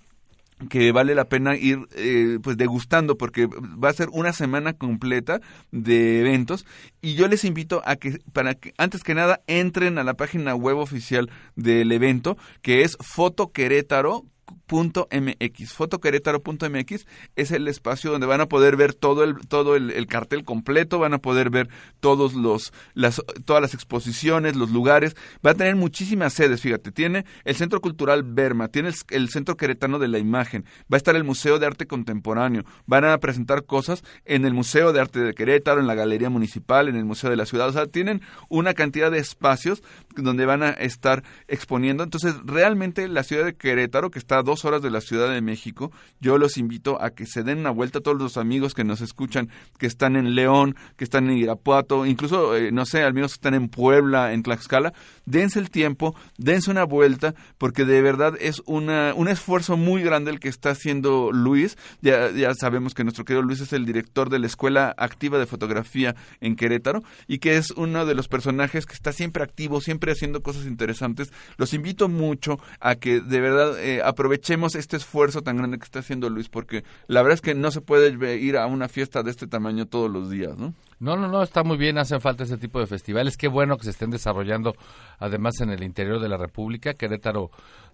F: que vale la pena ir eh, pues degustando porque va a ser una semana completa de eventos y yo les invito a que para que antes que nada entren a la página web oficial del evento que es fotoquerétaro .mx, fotoquerétaro.mx es el espacio donde van a poder ver todo el todo el, cartel completo, van a poder ver todos los las todas las exposiciones, los lugares, va a tener muchísimas sedes, fíjate, tiene el Centro Cultural Berma, tiene el, Centro Queretano de la Imagen, va a estar el Museo de Arte Contemporáneo, van a presentar cosas en el Museo de Arte de Querétaro, en la Galería Municipal, en el Museo de la Ciudad, o sea, tienen una cantidad de espacios donde van a estar exponiendo, entonces realmente la ciudad de Querétaro que está dos horas de la Ciudad de México, yo los invito a que se den una vuelta a todos los amigos que nos escuchan, que están en León, que están en Irapuato, incluso, eh, no sé, amigos que están en Puebla, en Tlaxcala, dense el tiempo, dense una vuelta, porque de verdad es una, un esfuerzo muy grande el que está haciendo Luis. Ya, ya sabemos que nuestro querido Luis es el director de la Escuela Activa de Fotografía en Querétaro y que es uno de los personajes que está siempre activo, siempre haciendo cosas interesantes. Los invito mucho a que de verdad eh, aprovechemos este esfuerzo tan grande que está haciendo Luis, porque la verdad es que no se puede ir a una fiesta de este tamaño todos los días, ¿no?
G: No, no, no, está muy bien, hacen falta ese tipo de festivales. Qué bueno que se estén desarrollando además en el interior de la República. Querétaro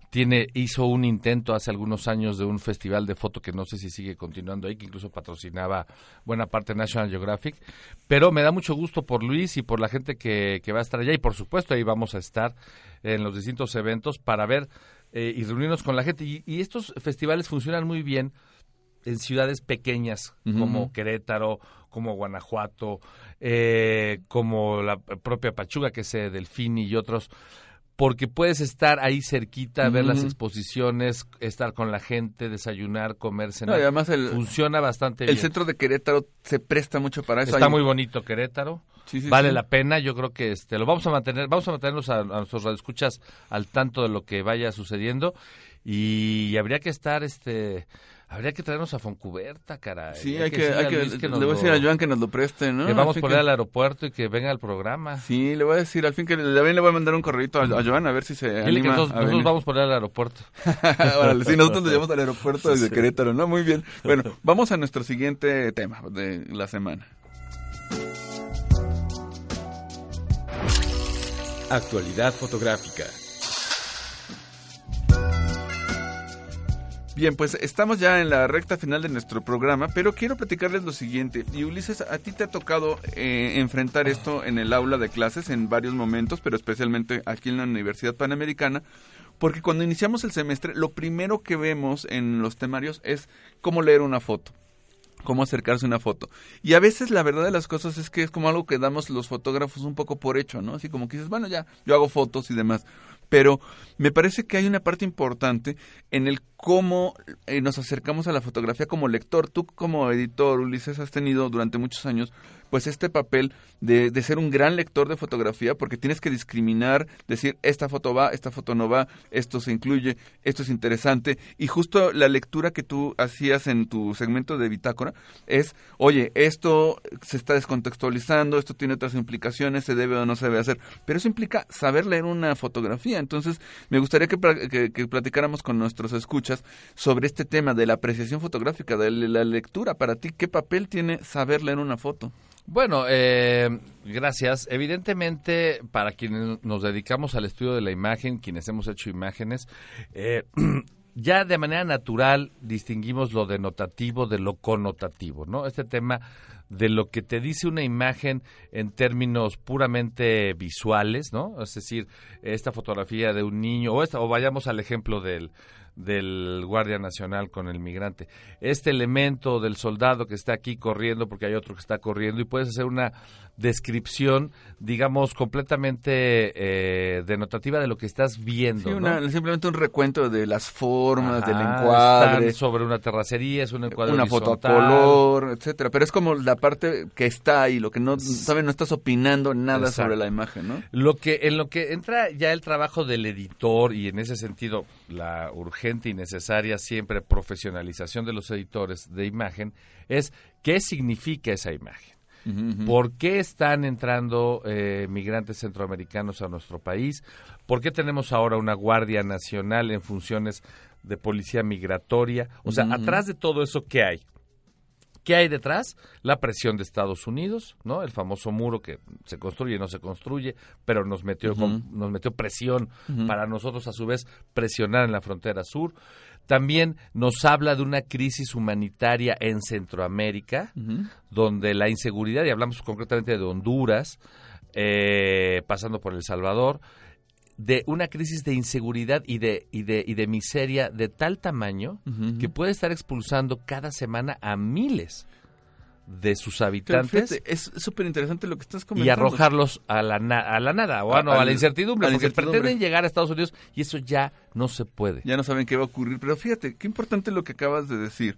G: tiene hizo un intento hace algunos años de un festival de foto que no sé si sigue continuando ahí, que incluso patrocinaba buena parte de National Geographic. Pero me da mucho gusto por Luis y por la gente que, que va a estar allá y por supuesto ahí vamos a estar en los distintos eventos para ver eh, y reunirnos con la gente. Y, estos festivales funcionan muy bien en ciudades pequeñas como Querétaro, como Guanajuato, eh, como la propia Pachuga, que es eh, Delfini y otros, porque puedes estar ahí cerquita, ver las exposiciones, estar con la gente, desayunar, comer, cenar.
F: además
G: funciona bastante
F: bien.
G: El
F: centro de Querétaro se presta mucho para eso.
G: Está muy bonito Querétaro. Vale la pena, yo creo que este lo vamos a mantener, vamos a mantenernos a, a nuestros radioescuchas al tanto de lo que vaya sucediendo y habría que estar este Habría que traernos a Foncuberta, caray.
F: Sí, hay, que, hay que, le voy a decir a Joan que nos lo preste, ¿no?
G: Que vamos por él al aeropuerto y que venga al programa.
F: Sí, le voy a decir, al fin que también le voy a mandar un correo a, a Joan a ver si se Dile anima
G: que nosotros, vamos por él al aeropuerto.
F: Órale, sí, nosotros nos llevamos al aeropuerto desde Querétaro, ¿no? Muy bien. Bueno, vamos a nuestro siguiente tema de la semana.
E: Actualidad fotográfica.
F: Bien, pues estamos ya en la recta final de nuestro programa, pero quiero platicarles lo siguiente. Y Ulises, a ti te ha tocado eh, enfrentar esto en el aula de clases en varios momentos, pero especialmente aquí en la Universidad Panamericana, porque cuando iniciamos el semestre, lo primero que vemos en los temarios es cómo leer una foto. Cómo acercarse a una foto. Y a veces la verdad de las cosas es que es como algo que damos los fotógrafos un poco por hecho, ¿no? Así como que dices, bueno, ya, yo hago fotos y demás. Pero me parece que hay una parte importante en el cómo eh, nos acercamos a la fotografía como lector. Tú como editor, Ulises, has tenido durante muchos años pues este papel de, ser un gran lector de fotografía porque tienes que discriminar, decir esta foto va, esta foto no va, esto se incluye, esto es interesante y justo la lectura que tú hacías en tu segmento de bitácora es, oye, esto se está descontextualizando, esto tiene otras implicaciones, se debe o no se debe hacer, pero eso implica saber leer una fotografía, entonces me gustaría que, que, que platicáramos con nuestros escuchas sobre este tema de la apreciación fotográfica, de la lectura, para ti, ¿qué papel tiene saber leer una foto?
G: Bueno, eh, gracias. Evidentemente, para quienes nos dedicamos al estudio de la imagen, quienes hemos hecho imágenes, eh, ya de manera natural distinguimos lo denotativo de lo connotativo, ¿no? Este tema de lo que te dice una imagen en términos puramente visuales, ¿no? Es decir, esta fotografía de un niño, o, esta, o vayamos al ejemplo del, del Guardia Nacional con el migrante. Este elemento del soldado que está aquí corriendo porque hay otro que está corriendo y puedes hacer una descripción, digamos, completamente eh, denotativa de lo que estás viendo.
F: Sí, una,
G: ¿no?
F: Simplemente un recuento de las formas, del encuadre.
G: sobre una terracería, es un encuadre
F: Una foto a color, etcétera. Pero es como la parte que está ahí, lo que no, sabes, no estás opinando nada Exacto. sobre la imagen, ¿no?
G: Lo que, en lo que entra ya el trabajo del editor y en ese sentido la urgente y necesaria siempre profesionalización de los editores de imagen es qué significa esa imagen. Uh -huh. ¿Por qué están entrando eh, migrantes centroamericanos a nuestro país? ¿Por qué tenemos ahora una Guardia Nacional en funciones de policía migratoria? O sea, uh -huh. atrás de todo eso, ¿qué hay? ¿Qué hay detrás? La presión de Estados Unidos, ¿no? El famoso muro que se construye y no se construye, pero nos metió, uh -huh. con, nos metió presión uh -huh. para nosotros, a su vez, presionar en la frontera sur. También nos habla de una crisis humanitaria en Centroamérica, uh -huh. donde la inseguridad, y hablamos concretamente de Honduras, eh, pasando por El Salvador, de una crisis de inseguridad y de, y de, y de miseria de tal tamaño uh -huh. que puede estar expulsando cada semana a miles de sus habitantes.
F: Fíjate, es súper interesante lo que estás comentando.
G: Y arrojarlos a la, a la nada, o a, no, a, la incertidumbre, a la porque incertidumbre. pretenden llegar a Estados Unidos y eso ya no se puede.
F: Ya no saben qué va a ocurrir, pero fíjate, qué importante lo que acabas de decir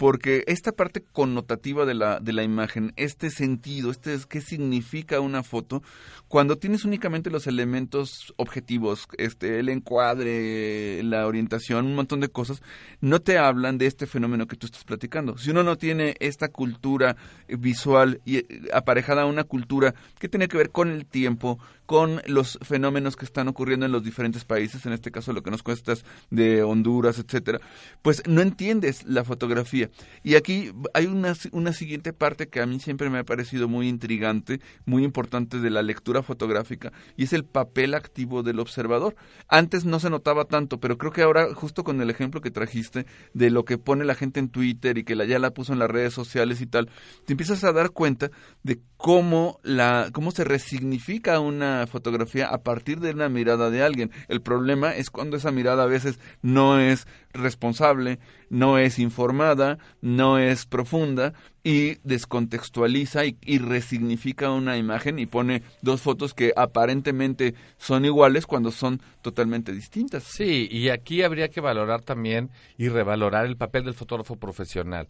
F: porque esta parte connotativa de la, de la imagen, este sentido, este qué significa una foto, cuando tienes únicamente los elementos objetivos, este, el encuadre, la orientación, un montón de cosas, no te hablan de este fenómeno que tú estás platicando. Si uno no tiene esta cultura visual y aparejada a una cultura que tiene que ver con el tiempo, con los fenómenos que están ocurriendo en los diferentes países, en este caso lo que nos cuestas de Honduras, etcétera, pues no entiendes la fotografía. Y aquí hay una, una siguiente parte que a mí siempre me ha parecido muy intrigante, muy importante de la lectura fotográfica, y es el papel activo del observador. Antes no se notaba tanto, pero creo que ahora, justo con el ejemplo que trajiste de lo que pone la gente en Twitter y que la, ya la puso en las redes sociales y tal, te empiezas a dar cuenta de cómo, la, cómo se resignifica una fotografía a partir de una mirada de alguien. El problema es cuando esa mirada a veces no es responsable, no es informada, no es profunda y descontextualiza y, y, resignifica una imagen y pone dos fotos que aparentemente son iguales cuando son totalmente distintas.
G: Sí, y aquí habría que valorar también y revalorar el papel del fotógrafo profesional.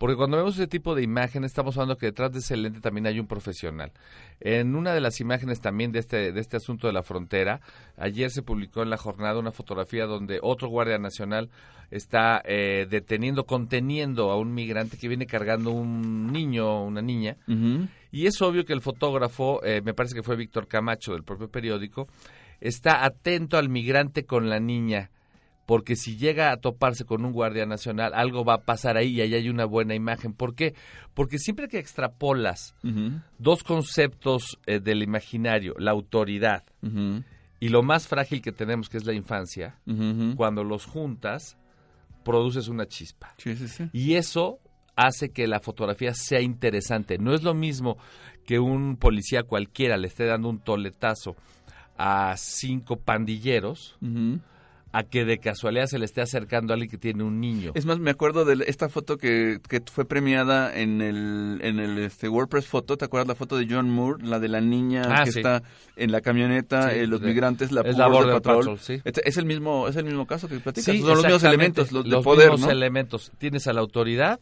G: Porque cuando vemos ese tipo de imagen estamos hablando que detrás de ese lente también hay un profesional. En una de las imágenes también de este, de este asunto de la frontera, ayer se publicó en la jornada una fotografía donde otro guardia nacional está eh, deteniendo, conteniendo a un migrante que viene cargando un niño o una niña. Uh -huh. Y es obvio que el fotógrafo, eh, me parece que fue Víctor Camacho del propio periódico, está atento al migrante con la niña porque si llega a toparse con un guardia nacional, algo va a pasar ahí y ahí hay una buena imagen. ¿Por qué? Porque siempre que extrapolas uh -huh. dos conceptos eh, del imaginario, la autoridad uh -huh. Y lo más frágil que tenemos, que es la infancia, uh -huh. cuando los juntas, produces una chispa.
F: Sí, sí, sí.
G: Y eso hace que la fotografía sea interesante. No es lo mismo que un policía cualquiera le esté dando un toletazo a cinco pandilleros a que de casualidad se le esté acercando a alguien que tiene un niño.
F: Es más, me acuerdo de esta foto que, que fue premiada en el, en el este, WordPress Photo. ¿Te acuerdas la foto de John Moore? La de la niña
G: Ah,
F: que
G: sí.
F: está en la camioneta,
G: Sí,
F: eh, los
G: de-
F: migrantes, la
G: es la
F: Border
G: Border
F: Patrol.
G: Patrol, sí.
F: Es, es el mismo, es el mismo caso que platicas. Son los mismos elementos, los de
G: los
F: poder,
G: mismos
F: ¿no?
G: elementos. Tienes a la autoridad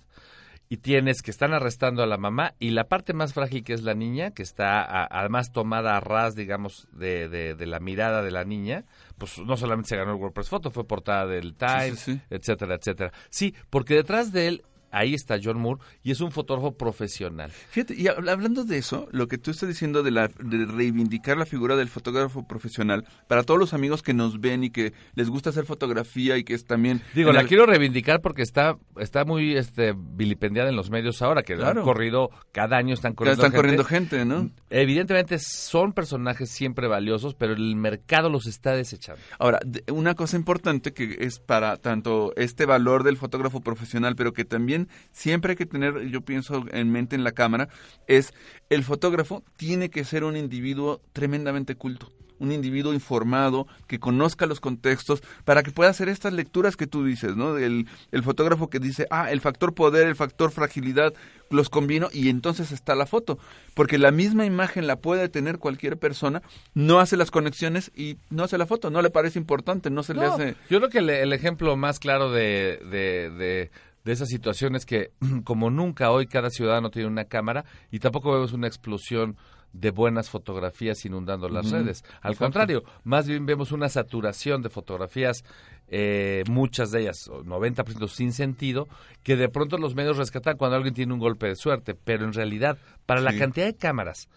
G: y tienes que están arrestando a la mamá y la parte más frágil que es la niña, que está a- además tomada a ras, digamos, de, de- de la mirada de la niña, pues no solamente se ganó el WordPress Photo, fue portada del Time,
F: sí, sí.
G: etcétera, etcétera. Sí, porque detrás de él, ahí está John Moore y es un fotógrafo profesional.
F: Fíjate, y hab- hablando de eso, lo que tú estás diciendo de, la, de reivindicar la figura del fotógrafo profesional, para todos los amigos que nos ven y que les gusta hacer fotografía y que es también...
G: Digo, la quiero reivindicar porque está está muy este vilipendiada en los medios ahora, que
F: Claro.
G: han corrido, cada año están corriendo
F: están corriendo gente, ¿no?
G: Evidentemente son personajes siempre valiosos, pero el mercado los está desechando.
F: Ahora, una cosa importante que es para tanto este valor del fotógrafo profesional, pero que también siempre hay que tener, yo pienso en mente en la cámara, es el fotógrafo tiene que ser un individuo tremendamente culto. Un individuo informado, que conozca los contextos, para que pueda hacer estas lecturas que tú dices, ¿no? El, el fotógrafo que dice, ah, el factor poder, el factor fragilidad, los combino y entonces está la foto. Porque la misma imagen la puede tener cualquier persona, no hace las conexiones y no hace la foto, no le parece importante, no se le hace...
G: Yo creo que el, el ejemplo más claro de, de, de, de esa situación es que, como nunca hoy, cada ciudadano tiene una cámara y tampoco vemos una explosión de buenas fotografías inundando las redes. Al
F: exacto.
G: contrario, más bien vemos una saturación de fotografías, eh, muchas de ellas, o 90% sin sentido, que de pronto los medios rescatan cuando alguien tiene un golpe de suerte. Pero en realidad, para la cantidad de cámaras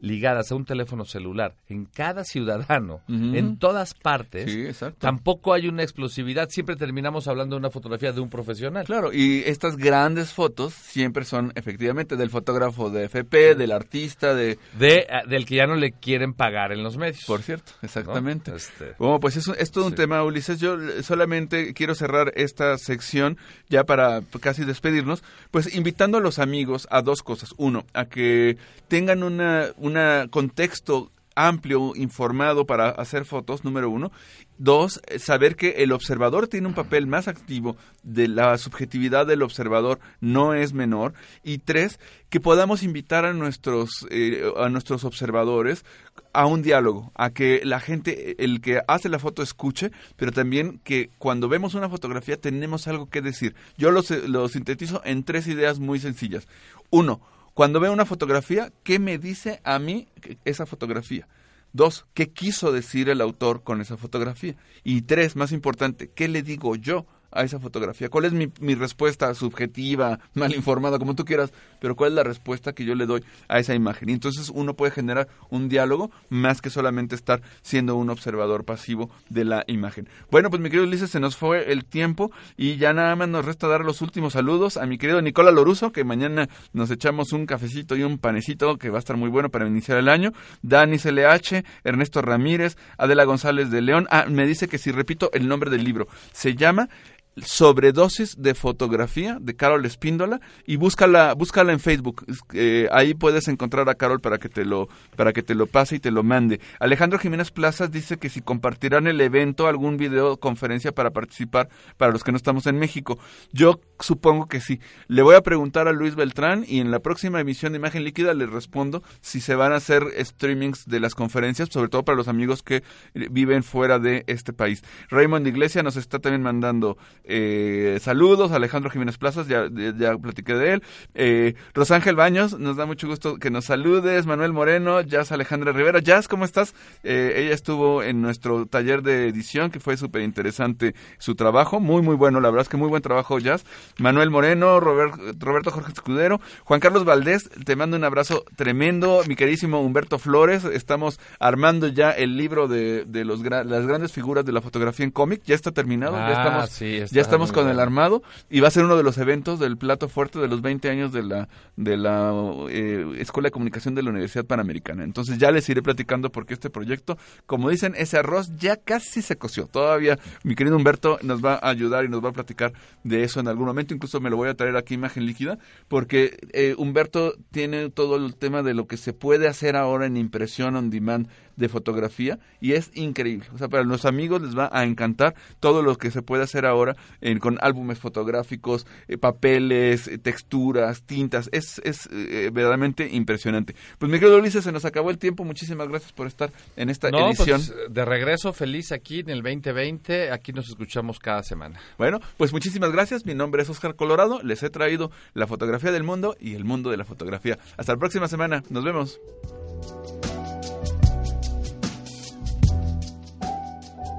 G: ligadas a un teléfono celular en cada ciudadano, en todas partes,
F: Sí,
G: tampoco hay una explosividad. Siempre terminamos hablando de una fotografía de un profesional.
F: Claro, y estas grandes fotos siempre son efectivamente del fotógrafo de FP, del artista, de...
G: De, ah, del que ya no le quieren pagar en los medios.
F: Por cierto, exactamente.
G: ¿no? Este,
F: Bueno, pues es, es todo un tema, Ulises. Yo eh, solamente quiero cerrar esta sección ya para casi despedirnos, pues invitando a los amigos a dos cosas. Uno, a que tengan una, una contexto amplio, informado para hacer fotos, número uno. Dos, eh, saber que el observador tiene un papel más activo, de la subjetividad del observador no es menor. Y tres, que podamos invitar a nuestros, eh, a nuestros observadores a un diálogo, a que la gente, el que hace la foto escuche, pero también que cuando vemos una fotografía tenemos algo que decir. Yo lo, lo sintetizo en tres ideas muy sencillas. Uno, cuando veo una fotografía, ¿qué me dice a mí esa fotografía? Dos, ¿qué quiso decir el autor con esa fotografía? Y tres, más importante, ¿qué le digo yo a esa fotografía? ¿Cuál es mi, respuesta subjetiva, mal informada, como tú quieras? Pero ¿cuál es la respuesta que yo le doy a esa imagen? Y entonces uno puede generar un diálogo más que solamente estar siendo un observador pasivo de la imagen. Bueno, pues mi querido Ulises, se nos fue el tiempo y ya nada más nos resta dar los últimos saludos a mi querido Nicola Loruso, que mañana nos echamos un cafecito y un panecito que va a estar muy bueno para iniciar el año. Dani CLH, Ernesto Ramírez, Adela González de León. Ah, me dice que si repito el nombre del libro, se llama Sobredosis de fotografía de Carol Espíndola y búscala, búscala en Facebook. Eh, ahí puedes encontrar a Carol para que te lo, para que te lo pase y te lo mande. Alejandro Jiménez Plazas dice que si compartirán el evento, algún videoconferencia para participar para los que no estamos en México. Yo supongo que sí. Le voy a preguntar a Luis Beltrán y en la próxima emisión de Imagen Líquida le respondo si se van a hacer streamings de las conferencias, sobre todo para los amigos que eh, viven fuera de este país. Raymond Iglesia nos está también mandando eh, saludos. Alejandro Jiménez Plazas, ya, ya, ya platiqué de él. Eh, Rosángel Baños, nos da mucho gusto que nos saludes. Manuel Moreno, Jazz Alejandra Rivera. Jazz, ¿cómo estás? Eh, ella estuvo en nuestro taller de edición, que fue súper interesante su trabajo. Muy, muy bueno, la verdad es que muy buen trabajo, Jazz. Manuel Moreno, Robert- Roberto Jorge Escudero, Juan Carlos Valdés, te mando un abrazo tremendo. Mi queridísimo Humberto Flores, estamos armando ya el libro de, de los las grandes figuras de la fotografía en cómic. Ya está terminado,
G: Ah,
F: ya estamos,
G: sí,
F: ya estamos con el armado y va a ser uno de los eventos del plato fuerte de los 20 años de la, de la eh, Escuela de Comunicación de la Universidad Panamericana. Entonces ya les iré platicando porque este proyecto, como dicen, ese arroz ya casi se coció. Todavía mi querido Humberto nos va a ayudar y nos va a platicar de eso en algún momento. Incluso me lo voy a traer aquí imagen líquida porque eh, Humberto tiene todo el tema de lo que se puede hacer ahora en impresión on demand de fotografía y es increíble. O sea, para los amigos les va a encantar todo lo que se puede hacer ahora en, con álbumes fotográficos, eh, papeles, eh, texturas, tintas. Es, es eh, verdaderamente impresionante. Pues mi querido Ulises, se nos acabó el tiempo. Muchísimas gracias por estar en esta
G: No,
F: edición.
G: pues, de regreso, feliz aquí en el 2020. Aquí nos escuchamos cada semana.
F: Bueno, pues muchísimas gracias. Mi nombre es Oscar Colorado. Les he traído la fotografía del mundo y el mundo de la fotografía. Hasta la próxima semana. Nos vemos.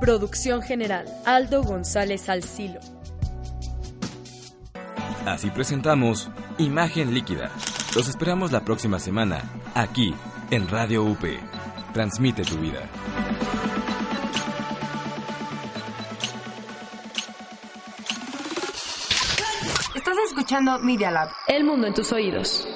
C: Producción general, Aldo González Alcilo.
E: Así presentamos Imagen Líquida. Los esperamos la próxima semana, aquí, en Radio UP. Transmite tu vida.
D: Estás escuchando Media Lab.
C: El mundo en tus oídos.